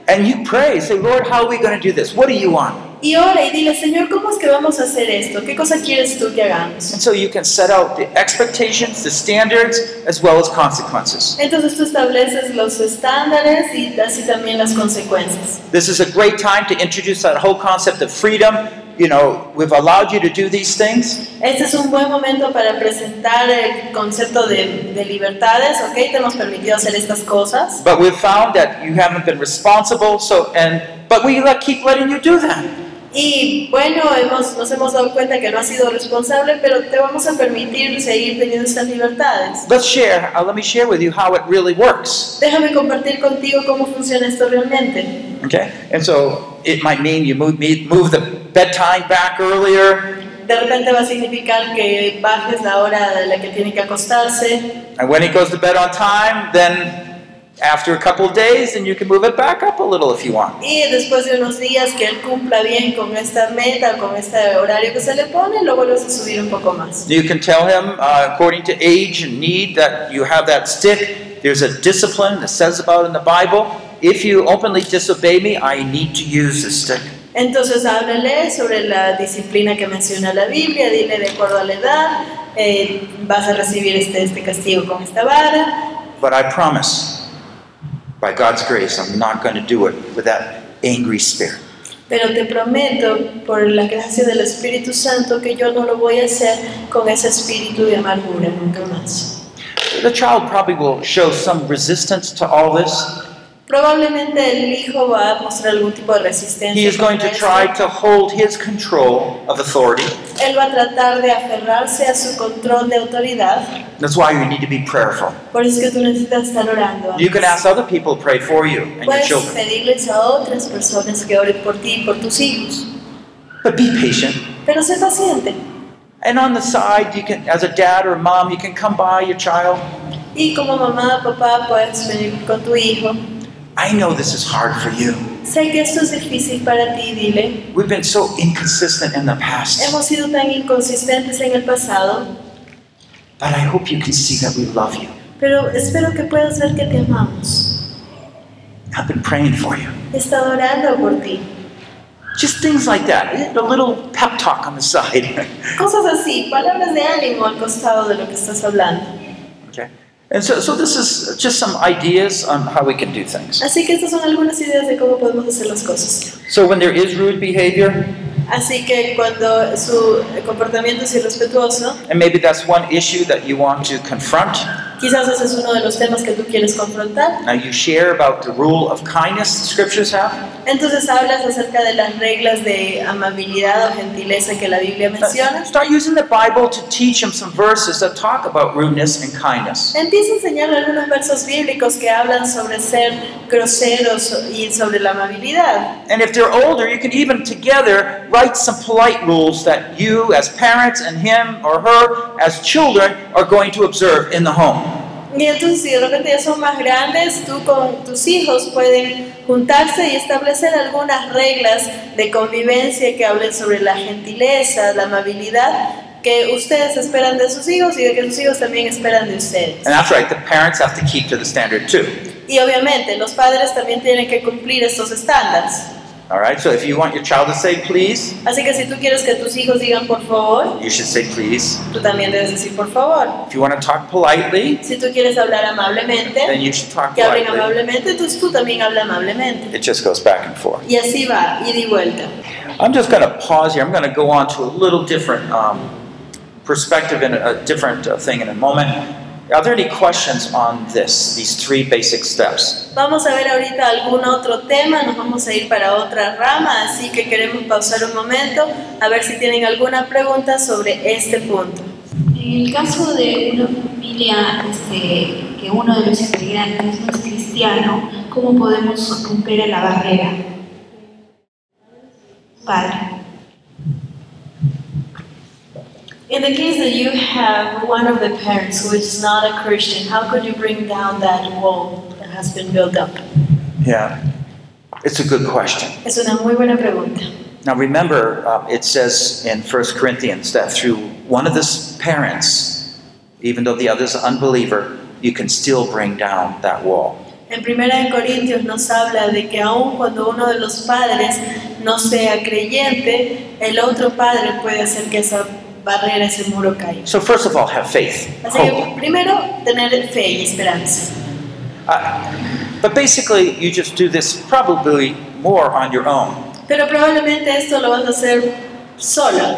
And you pray, say, Lord, how are we going to do this? What do you want? Y ora y dile, Señor, ¿cómo es que vamos a hacer esto? ¿Qué cosa quieres tú que hagamos? And so you can set out the expectations, the standards, as well as consequences. Entonces tú estableces los estándares y así también las consecuencias. This is a great time to introduce that whole concept of freedom. You know, we've allowed you to do these things. Este es un buen momento para presentar el concepto de, de libertades, ¿ok? Te hemos permitido hacer estas cosas, But we've found that you haven't been responsible, so and but we keep letting you do that. Y bueno, hemos, nos hemos dado cuenta que no has sido responsable, pero te vamos a permitir seguir teniendo estas libertades. Let's share. Uh, let me share with you how it really works. Déjame compartir contigo cómo funciona esto realmente. Okay, and so it might mean you move me- move the bedtime back earlier, De repente va a significar que bajes la hora de la que tiene que acostarse. and when he goes to bed on time, then after a couple of days, then you can move it back up a little if you want. Y después de unos días que él cumpla bien con esta meta, con este horario que se le pone, lo vuelves a subir un poco más. You can tell him, uh, according to age and need, that you have that stick. There's a discipline that says about in the Bible. If you openly disobey me, I need to use this stick. Entonces háblale sobre la disciplina que menciona la Biblia, dile de acuerdo a la edad, eh, vas a recibir este, este castigo con esta vara, But I promise, by God's grace, I'm not going to do it with that angry spirit. pero te prometo por la gracia del Espíritu Santo que yo no lo voy a hacer con ese espíritu de amargura nunca más. The child probably will show some resistance to all this. Probablemente el hijo va a mostrar algún tipo de resistencia. He is going to try to hold his control of authority. Él va a tratar de aferrarse a su control de autoridad. That's why you need to be prayerful. Por eso es que tú necesitas estar orando. You can ask other people to pray for you and your children. pedirles a otras personas que oren por ti y por tus hijos. But be patient. Pero sé paciente. And on the side, you can, as a dad or a mom, you can come by your child. Y como mamá, papá, puedes venir con tu hijo. I know this is hard for you. Sé que esto es difícil para ti, dile. We've been so inconsistent in the past. Hemos sido tan inconsistentes en el pasado, But I hope you can see that we love you. pero espero que puedas ver que te amamos. I've been praying for you. He estado orando por ti. Just things like that. A little pep talk on the side. Cosas así, palabras de ánimo al costado de lo que estás hablando. And so, so this is just some ideas on how we can do things. Así que estas son algunas ideas de cómo podemos hacer las cosas. So when there is rude behavior, Así que cuando su comportamiento es irrespetuoso, and maybe that's one issue that you want to confront, quizás ese es uno de los temas que tú quieres confrontar. now you share about the rule of kindness the scriptures have. Entonces hablas acerca de las reglas de amabilidad o gentileza que la Biblia menciona. Start using the Bible to teach them some verses that talk about rudeness and kindness. Empieza a enseñarle algunos versos bíblicos que hablan sobre ser groseros y sobre la amabilidad. And if they're older, you can even together write some polite rules that you, as parents, and him or her, as children, are going to observe in the home. Y de repente ya son más grandes, tú con tus hijos pueden juntarse y establecer algunas reglas de convivencia que hablen sobre la gentileza, la amabilidad que ustedes esperan de sus hijos y de que sus hijos también esperan de ustedes. And that's right, the parents have to keep to the standard too. Y obviamente los padres también tienen que cumplir estos estándares. All right, so if you want your child to say please, Así que si tú quieres que tus hijos digan por favor, you should say please. tú también debes decir por favor. If you want to talk politely, Si tú quieres hablar then amablemente, you should talk que hablen politely. amablemente, entonces tú también habla amablemente. It just goes back and forth. Y así va, ida y vuelta. I'm just going to pause here. I'm going to go on to a little different um, perspective and a different uh, thing in a moment. Are there any questions on this, these three basic steps? Vamos a ver ahorita algún otro tema, nos vamos a ir para otra rama, así que queremos pausar un momento a ver si tienen alguna pregunta sobre este punto. En el caso de una familia este, que uno de los integrantes no es cristiano, ¿cómo podemos romper la barrera? Padre. In the case that you have one of the parents who is not a Christian, how could you bring down that wall that has been built up? Yeah, it's a good question. Es una muy buena pregunta. Now remember, um, it says in 1 Corinthians that through one of the parents, even though the other is an unbeliever, you can still bring down that wall. En Primera de Corintios nos habla de que aun cuando uno de los padres no sea creyente, el otro padre puede hacer que esa barrera, ese muro caiga. So, first of all, have faith, Así que primero, tener fe y esperanza. Uh, but basically, you just do this probably more on your own. Pero probablemente esto lo vas a hacer solo.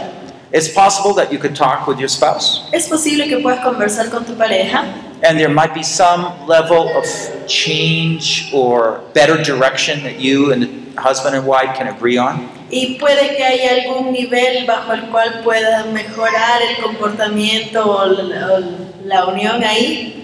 It's possible that you could talk with your spouse, Es posible que puedas conversar con tu pareja and there might be some level of change or better direction that you and the husband and wife can agree on. Y puede que haya algún nivel bajo el cual puedas mejorar el comportamiento o la, o la unión ahí.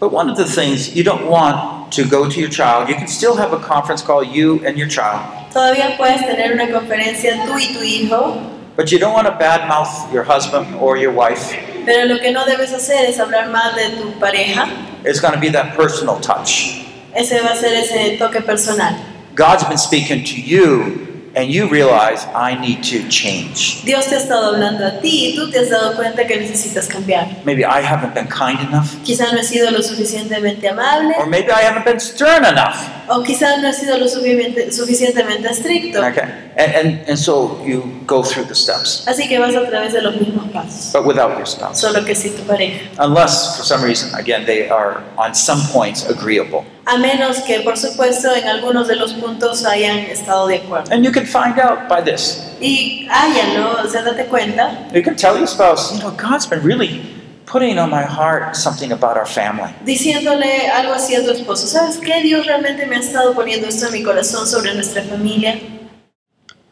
But one of the things you don't want to go to your child, you can still have a conference call, you and your child, Todavía puedes tener una conferencia tú y tu hijo, but you don't want to badmouth your husband or your wife. pero lo que no debes hacer es hablar mal de tu pareja. It's going to be that personal touch. Ese va a ser ese toque personal. God's been speaking to you, and you realize I need to change. Dios te ha estado hablando a ti y tú te has dado cuenta que necesitas cambiar. Maybe I haven't been kind enough, Quizá no he sido lo suficientemente amable or maybe I haven't been stern enough. o quizá no he sido lo suficientemente, suficientemente estricto. Okay, and, and, and so you go through the steps, Así que vas a través de los mismos pasos, but without your spouse. solo que si tu pareja. Unless, for some reason, again, they are on some points agreeable. A menos que, por supuesto, en algunos de los puntos hayan estado de acuerdo. And you can find out by this. Y háyanlo, o sea, date cuenta, You can tell your spouse, you know, God's been really putting on my heart something about our family. diciéndole algo así a tu esposo. ¿Sabes qué? Dios realmente me ha estado poniendo esto en mi corazón sobre nuestra familia.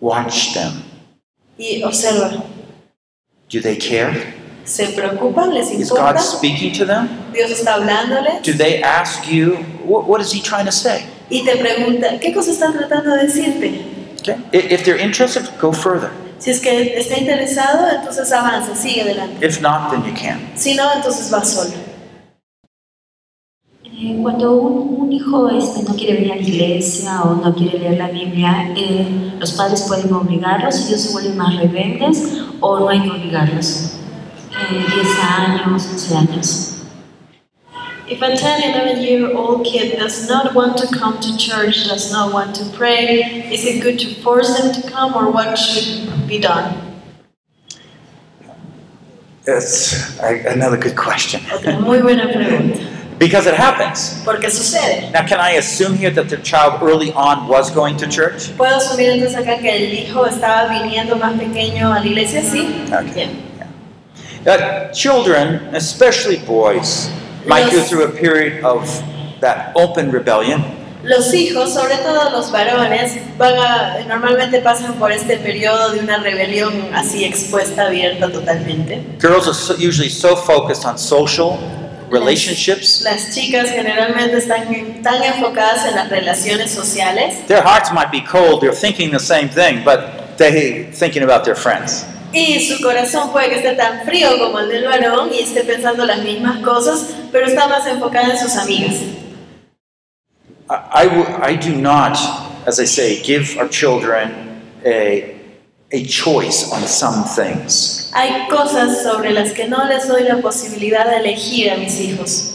Watch them. Y observa, Do they care? ¿se preocupan? ¿Les Is importa? God speaking to them? Dios está hablándoles Do they ask you, what, what is He trying to say? y te ¿qué cosa están tratando de decirte? Okay. If they're interested, go further. Si es que está interesado, entonces avanza, sigue adelante. If not, then you can't. Si no, entonces va solo. Eh, cuando un, un hijo este, no quiere venir a la iglesia o no quiere leer la Biblia, eh, los padres pueden obligarlos y ellos se vuelven más rebeldes o no hay que obligarlos. Eh, 10 años, 11 años. If a 10, 11 year old kid does not want to come to church, does not want to pray, is it good to force them to come or what should be done? It's a- another good question. Otra muy buena pregunta. Because it happens. Porque sucede. Now, can I assume here that the child early on was going to church? ¿Puedo asumir entonces acá que el hijo estaba viniendo más pequeño a la iglesia? Sí. Okay. Bien. That uh, children, especially boys, might go through a period of that open rebellion. Los hijos, sobre todo los varones, van a, normalmente pasan por este periodo de una rebelión así expuesta, abierta totalmente. Girls are so, usually so focused on social relationships. Las chicas generalmente están tan enfocadas en las relaciones sociales Their hearts might be cold, they're thinking the same thing, but they thinking about their friends. Y su corazón puede que esté tan frío como el del varón y esté pensando las mismas cosas, pero está más enfocada en sus amigas. I, I I do not, as I say, give our children a, a choice on some things. Hay cosas sobre las que no les doy la posibilidad de elegir a mis hijos.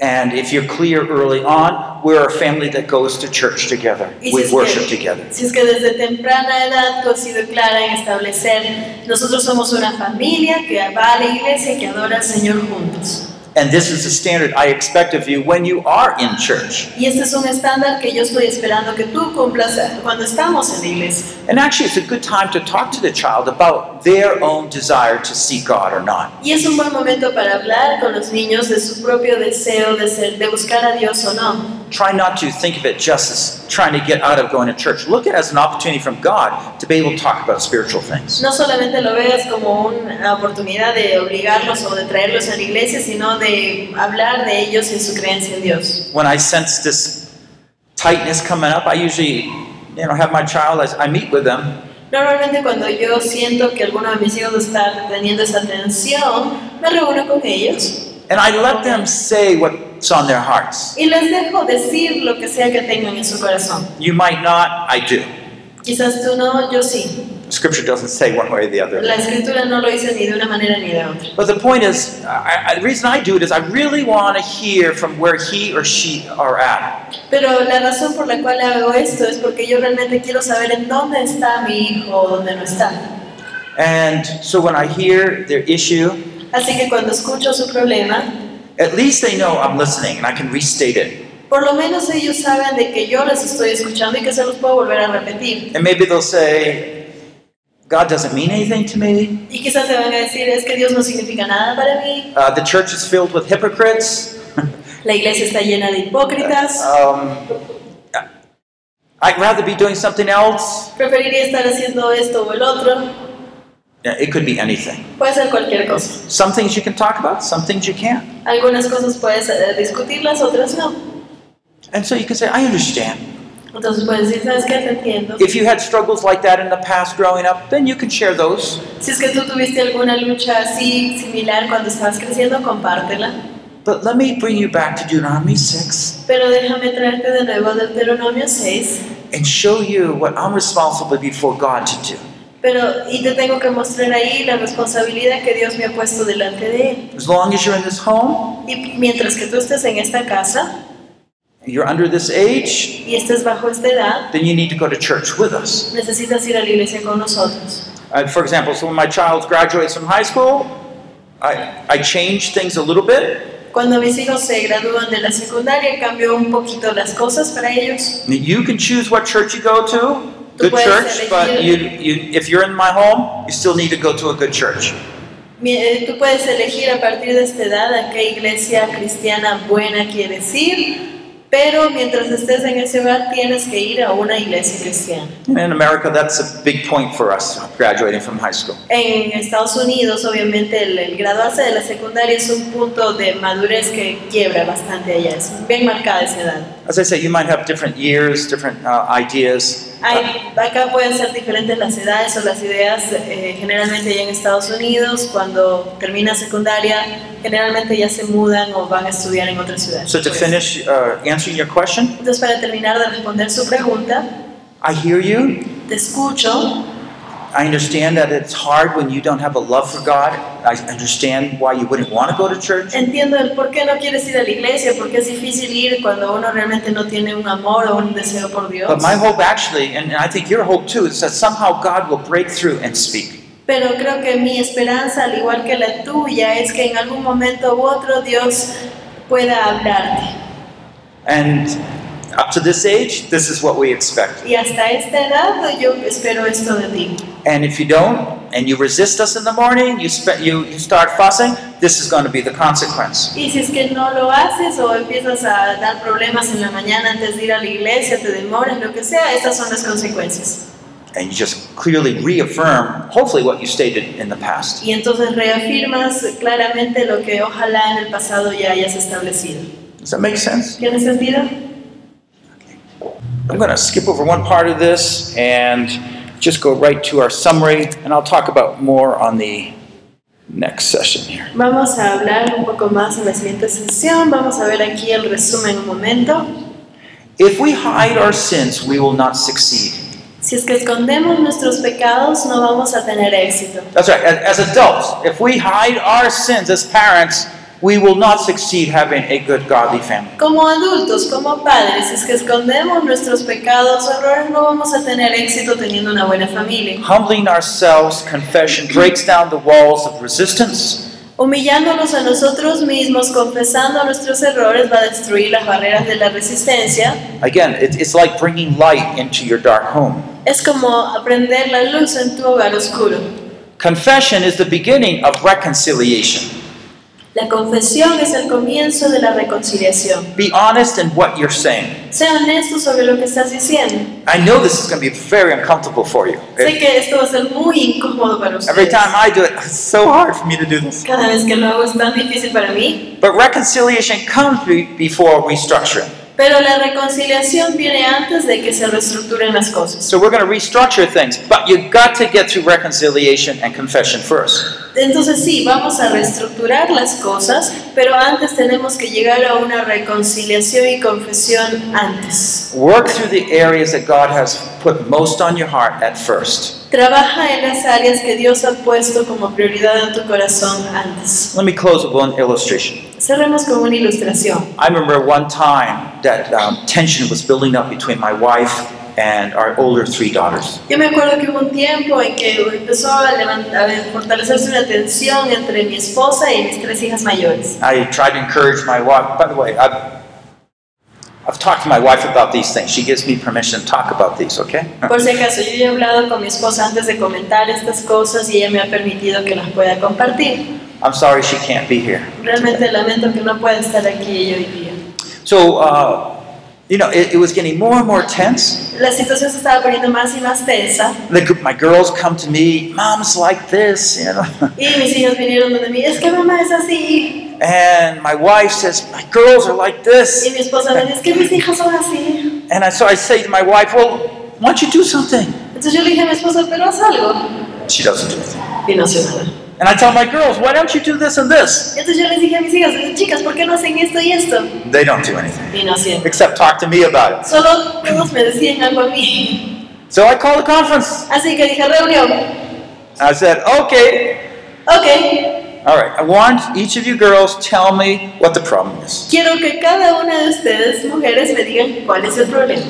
And if you're clear early on, we're a family that goes to church together. Y si We worship que, together. si es que desde temprana edad tú has sido clara en establecer, nosotros somos una familia que va a la iglesia y que adora al Señor juntos. And this is the standard I expect of you when you are in church. Y este es un estándar que yo estoy esperando que tú cumplas cuando estamos en la iglesia. And actually, it's a good time to talk to the child about their own desire to seek God or not. Y es un buen momento para hablar con los niños de su propio deseo de, ser, de buscar a Dios o no. Try not to think of it just as trying to get out of going to church. Look at it as an opportunity from God to be able to talk about spiritual things. No solamente lo veas como una oportunidad de obligarlos o de traerlos a la iglesia, sino de hablar de ellos y su creencia en Dios. When I sense this tightness coming up, I usually, you know, have my child, I, I meet with them, Normalmente cuando yo siento que alguno de mis hijos está teniendo esa tensión, me reúno con ellos and I let them say what's on their hearts. y les dejo decir lo que sea que tengan en su corazón. You might not, I do. Quizás tú no, yo sí. Scripture doesn't say one way or the other. La escritura no lo dice ni de una manera ni de otra. But the point is, I, I, the reason I do it is I really want to hear from where he or she are at. Pero la razón por la cual hago esto es porque yo realmente quiero saber en dónde está mi hijo o dónde no está. And so when I hear their issue, Así que cuando escucho su problema, at least they know I'm listening and I can restate it. por lo menos ellos saben de que yo les estoy escuchando y que se los puedo volver a repetir. And maybe they'll say, God doesn't mean anything to me. Y quizás te van a decir, es que Dios no significa nada para mí, Uh, the church is filled with hypocrites. la iglesia está llena de hipócritas, Um, I'd rather be doing something else. preferiría estar haciendo esto o el otro, Yeah, It could be anything. puede ser cualquier cosa. Some things you can talk about, some things you can't. Algunas cosas puedes eh, discutirlas, otras no. And so you can say, I understand. Entonces puedes decir, ¿sabes qué? Te entiendo. If you had struggles like that in the past growing up, then you can share those. Si es que tú tuviste alguna lucha así similar cuando estabas creciendo, compártela. But let me bring you back to Deuteronomy 6 Pero déjame traerte de nuevo a Deuteronomio 6. and show you what I'm responsible before God to do. Pero, y te tengo que mostrar ahí la responsabilidad que Dios me ha puesto delante de Él. As long as you're in this home, Y mientras que tú estés en esta casa you're under this age, y estés bajo esta edad, then you need to go to church with us. necesitas ir a la iglesia con nosotros. Uh, for example, so when my child graduates from high school, I, I change things a little bit. Cuando mis hijos se gradúan de la secundaria, cambio un poquito las cosas para ellos. You can choose what church you go to, good church, but you, you, if you're in my home, you still need to go to a good church. Eh, Tú puedes elegir a partir de esta edad a qué iglesia cristiana buena quieres ir, pero mientras estés en ese hogar tienes que ir a una iglesia cristiana. In America, that's a big point for us graduating from high school. En Estados Unidos, obviamente, el, el graduarse de la secundaria es un punto de madurez que quiebra bastante allá, es bien marcada esa edad. As I say, you might have different years, different uh, ideas. Hay- acá pueden ser diferentes las edades o las ideas, eh, generalmente ya en Estados Unidos, cuando termina secundaria, generalmente ya se mudan o van a estudiar en otra ciudad. So to finish uh, answering your question, Entonces, para terminar de responder su pregunta, I hear you. te escucho, I understand that it's hard when you don't have a love for God. I understand why you wouldn't want to go to church. entiendo el por qué no quieres ir a la iglesia, porque es difícil ir cuando uno realmente no tiene un amor o un deseo por Dios. But my hope actually, and I think your hope too, is that somehow God will break through and speak. Pero creo que mi esperanza, al igual que la tuya, es que en algún momento u otro Dios pueda hablarte. And up to this age, this is what we expect. Y hasta esta edad yo espero esto de ti. And if you don't, and you resist us in the morning, you, spe- you, you start fussing, this is going to be the consequence. Y si es que no lo haces o empiezas a dar problemas en la mañana antes de ir a la iglesia, te demoras, lo que sea, estas son las consecuencias. And you just clearly reaffirm, hopefully, what you stated in the past. Y entonces reafirmas claramente lo que ojalá en el pasado ya hayas establecido. Does that make sense? ¿Tiene sentido? I'm going to skip over one part of this, and just go right to our summary, and I'll talk about more on the next session here. Vamos a hablar un poco más en la siguiente sesión. Vamos a ver aquí el resumen un momento. If we hide our sins, we will not succeed. Si es que escondemos nuestros pecados, no vamos a tener éxito. That's right. As, as adults, if we hide our sins as parents, we will not succeed having a good, godly family. Como adultos, como padres, si es que escondemos nuestros pecados o errores, no vamos a tener éxito teniendo una buena familia. Humbling ourselves, confession breaks down the walls of resistance. Humillándonos a nosotros mismos, confesando nuestros errores, va a destruir las barreras de la resistencia. Again, it, it's like bringing light into your dark home. Es como aprender la luz en tu hogar oscuro. Confession is the beginning of reconciliation. La confesión es el comienzo de la reconciliación. Be honest in what you're saying. Honesto sobre lo que estás diciendo. I know this is going to be very uncomfortable for you. Sé que esto va a ser muy incómodo para Every time I do it, it's so hard for me to do this. Cada vez que lo hago es tan difícil para mí. But reconciliation comes be- before restructuring. Pero la reconciliación viene antes de que se reestructuren las cosas. So we're going to restructure things, but you got to get through reconciliation and confession first. Entonces sí, vamos a reestructurar las cosas, pero antes tenemos que llegar a una reconciliación y confesión antes. Work through the areas that God has put most on your heart at first. Trabaja en las áreas que Dios ha puesto como prioridad en tu corazón antes. Let me close with one illustration. Cerremos con una ilustración. I remember one time that um, tension was building up between my wife and our older three daughters. Yo me acuerdo que hubo un tiempo en que empezó a, levantar, a fortalecerse una tensión entre mi esposa y mis tres hijas mayores. I tried to encourage my wife. By the way, I've, I've talked to my wife about these things. She gives me permission to talk about these, okay? Por si acaso, yo he hablado con mi esposa antes de comentar estas cosas y ella me ha permitido que las pueda compartir. I'm sorry she can't be here. Realmente lamento que no pueda estar aquí ella hoy día. So, uh, you know, it, it was getting more and more tense. La situación se estaba poniendo más y más tensa The, my girls come to me, Mom's like this, you know. y mis hijos vinieron donde mí, es que mamá es así. And my wife says, My girls are like this. Y mi esposa me dice, es que mis hijas son así. And I, so I say to my wife, Well, why don't you do something? Entonces yo le dije a mi esposa, pero haz algo. She doesn't do anything. Y no hace nada. And I tell my girls, Why don't you do this and this? Entonces yo les dije a mis hijas, chicas, ¿por qué no hacen esto y esto? They don't do anything Y no hacían. except talk to me about it. Solo todos me decían algo a mí. So I called a conference. Así que dije, reunión. I said, Okay, Ok, all right, I want each of you girls tell me what the problem is. quiero que cada una de ustedes, mujeres, me digan cuál es el problema.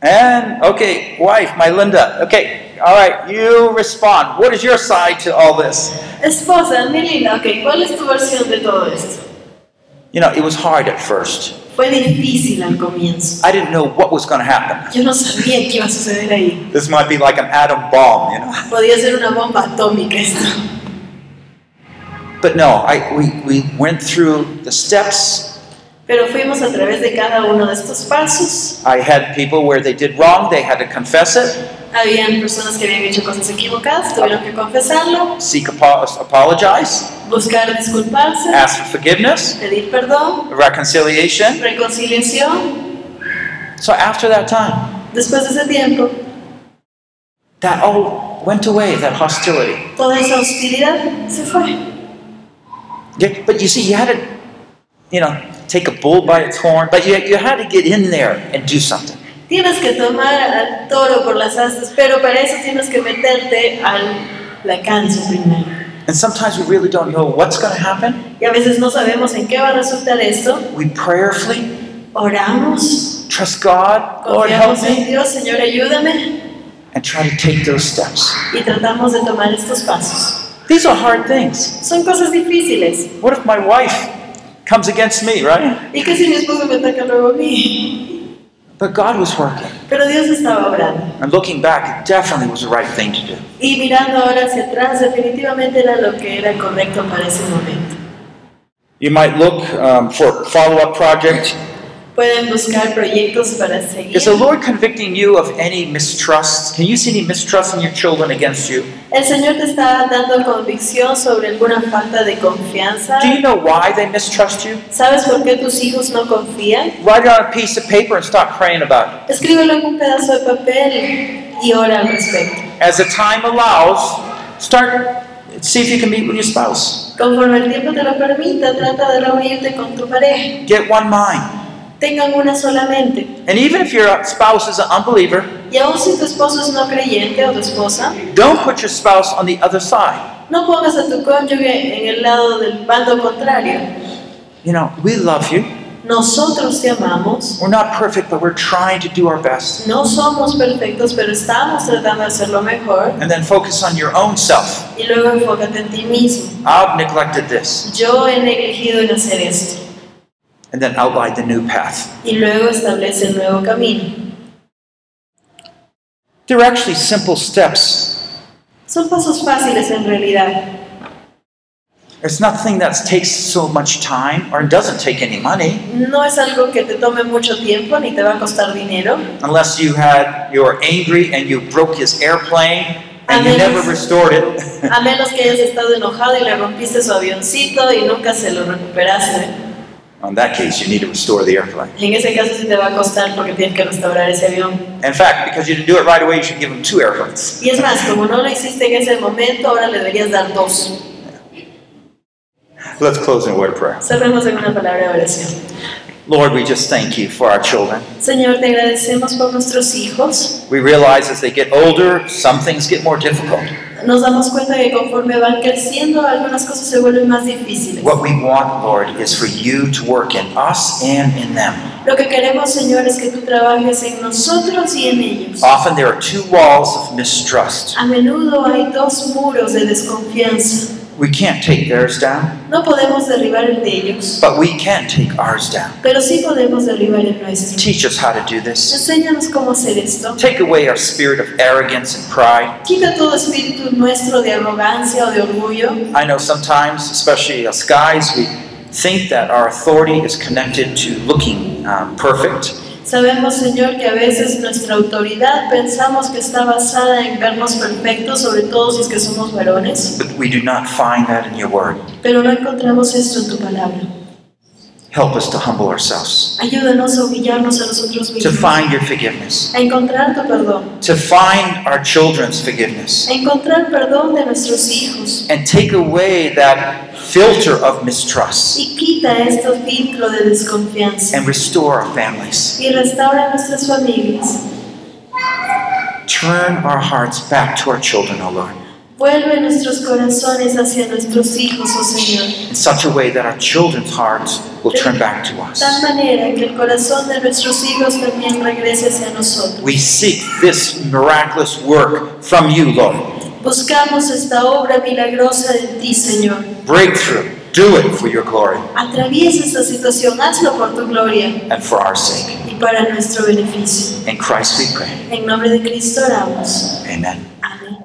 And, okay, wife, my Linda, okay, all right, you respond. What is your side to all this? Esposa, mi linda, ok, ¿cuál es tu versión de todo esto? You know, it was hard at first. Fue difícil al comienzo. I didn't know what was going to happen. Yo no sabía qué iba a suceder ahí. This might be like an atom bomb, you know. Podía ser una bomba atómica esto. But no, I, we, we went through the steps. Pero fuimos a través de cada uno de estos pasos. I had people where they did wrong, they had to confess it, Habían personas que habían hecho cosas equivocadas, tuvieron que confesarlo, seek apo- apologize, buscar disculparse, ask for forgiveness, pedir perdón, reconciliation. reconciliación. So after that time, Después de ese tiempo, that all went away, that hostility. toda esa hostilidad se fue. Yeah, but you see, you had to, you know, take a bull by its horn, but you, you had to get in there and do something. Tienes que tomar al toro por las astas, pero para eso tienes que meterte al la cancha primero. And sometimes we really don't know what's going to happen. Y a veces no sabemos en qué va a resultar esto. We prayerfully Oramos, trust God, Lord help me, Dios, Señor, ayúdame, and try to take those steps. y tratamos de tomar estos pasos. These are hard things. Son cosas difíciles. What if my wife comes against me, right? ¿Y qué si mi esposo me ataca luego a mí? But God was working. Pero Dios estaba obrando. And looking back, it definitely was the right thing to do. Y mirando ahora hacia atrás, definitivamente era lo que era correcto para ese momento. You might look um, for a follow up project. Pueden buscar proyectos para seguir. Is the Lord convicting you of any mistrust? Can you see any mistrust in your children against you? El Señor te está dando convicción sobre alguna falta de confianza. Do you know why they mistrust you? ¿Sabes por qué tus hijos no confían? Write it on a piece of paper and stop praying about it. Escríbelo en un pedazo de papel y ora al respecto. As the time allows, start see if you can meet with your spouse. Conforme el tiempo te lo permita, trata de reunirte con tu pareja. Get one mind. Tengan una solamente. And even if your spouse is an unbeliever, Y aun si tu esposo es no creyente o tu esposa, don't put your spouse on the other side. no pongas a tu cónyuge en el lado del bando contrario. You know, we love you. Nosotros te amamos. We're not perfect, but we're trying to do our best. No somos perfectos, pero estamos tratando de hacerlo mejor. And then focus on your own self. Y luego enfócate en ti mismo. I've neglected this. Yo he negligido en hacer esto. And then outline the new path. Y luego establece el nuevo camino. They're actually simple steps. Son pasos fáciles en realidad. It's nothing that takes so much time or doesn't take any money No es algo que te tome mucho tiempo ni te va a costar dinero. unless you had you're angry and you broke his airplane and you never restored it. A menos que hayas estado enojado y le rompiste su avioncito y nunca se lo recuperaste. In that case, you need to restore the airplane. En ese caso sí te va a costar porque tienes que restaurar ese avión. In fact, because you didn't do it right away, you should give them two airplanes. Y es más, como no lo hiciste en ese momento, ahora le deberías dar dos. Let's close in a word of prayer. Cerremos en una palabra de oración. Lord, we just thank you for our children. Señor, te agradecemos por nuestros hijos. We realize as they get older, some things get more difficult. Nos damos cuenta que conforme van creciendo, algunas cosas se vuelven más difíciles. What we want, Lord, is for you to work in us and in them. Lo que queremos, Señor, es que tú trabajes en nosotros y en ellos. Often there are two walls of mistrust. A menudo hay dos muros de desconfianza. We can't take theirs down, No podemos derribar el de ellos, but we can take ours down. pero sí podemos derribar el nuestro. Teach us how to do this. Enséñanos cómo hacer esto. Take away our spirit of arrogance and pride. Quita todo espíritu nuestro de arrogancia o de orgullo. I know sometimes, especially us guys, we think that our authority is connected to looking um, perfect. Sabemos, Señor, que a veces nuestra autoridad pensamos que está basada en vernos perfectos, sobre todo si es que somos varones, But we do not find that in your word. pero no encontramos esto en tu palabra. Help us to humble ourselves, Ayúdanos a humillarnos a nosotros to mismos, find your forgiveness, a encontrar tu perdón, to find our children's forgiveness, a encontrar perdón de nuestros hijos. And take away that filter of mistrust y quita este filtro de desconfianza and restore our families. y restaura nuestras familias. Turn our hearts back to our children, O Lord, Vuelve nuestros corazones hacia nuestros hijos, oh Señor, in such a way that our children's hearts will turn back to us. tal manera que el corazón de nuestros hijos también regrese hacia nosotros. We seek this miraculous work from you, Lord. Buscamos esta obra milagrosa de ti, Señor. Breakthrough. Do it for your glory Atraviesa esta situación, hazlo por tu gloria and for our sake. y para nuestro beneficio. In Christ we pray. En nombre de Cristo oramos. Amen. Amén.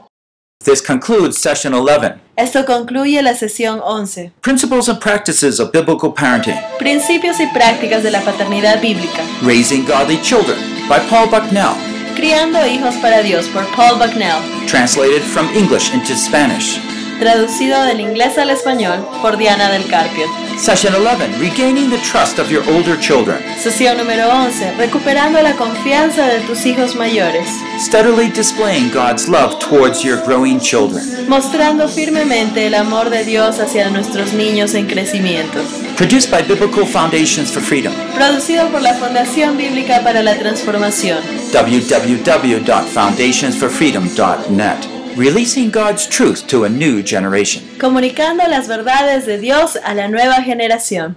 This concludes session 11 Esto concluye la sesión 11. Principles and Practices of Biblical Parenting Principios y prácticas de la paternidad bíblica. Raising Godly Children by Paul Bucknell. Criando hijos para Dios por Paul Bucknell. Translated from English into Spanish. Traducido del inglés al español por Diana del Carpio. Session 11 Regaining the Trust of Your Older Children. Sesión número 11. Recuperando la confianza de tus hijos mayores. Steadily displaying God's love towards your growing children. Mostrando firmemente el amor de Dios hacia nuestros niños en crecimiento. Produced by Biblical Foundations for Freedom. Producido por la Fundación Bíblica para la Transformación. www.foundationsforfreedom.net. Releasing God's truth to a new generation. Comunicando las verdades de Dios a la nueva generación.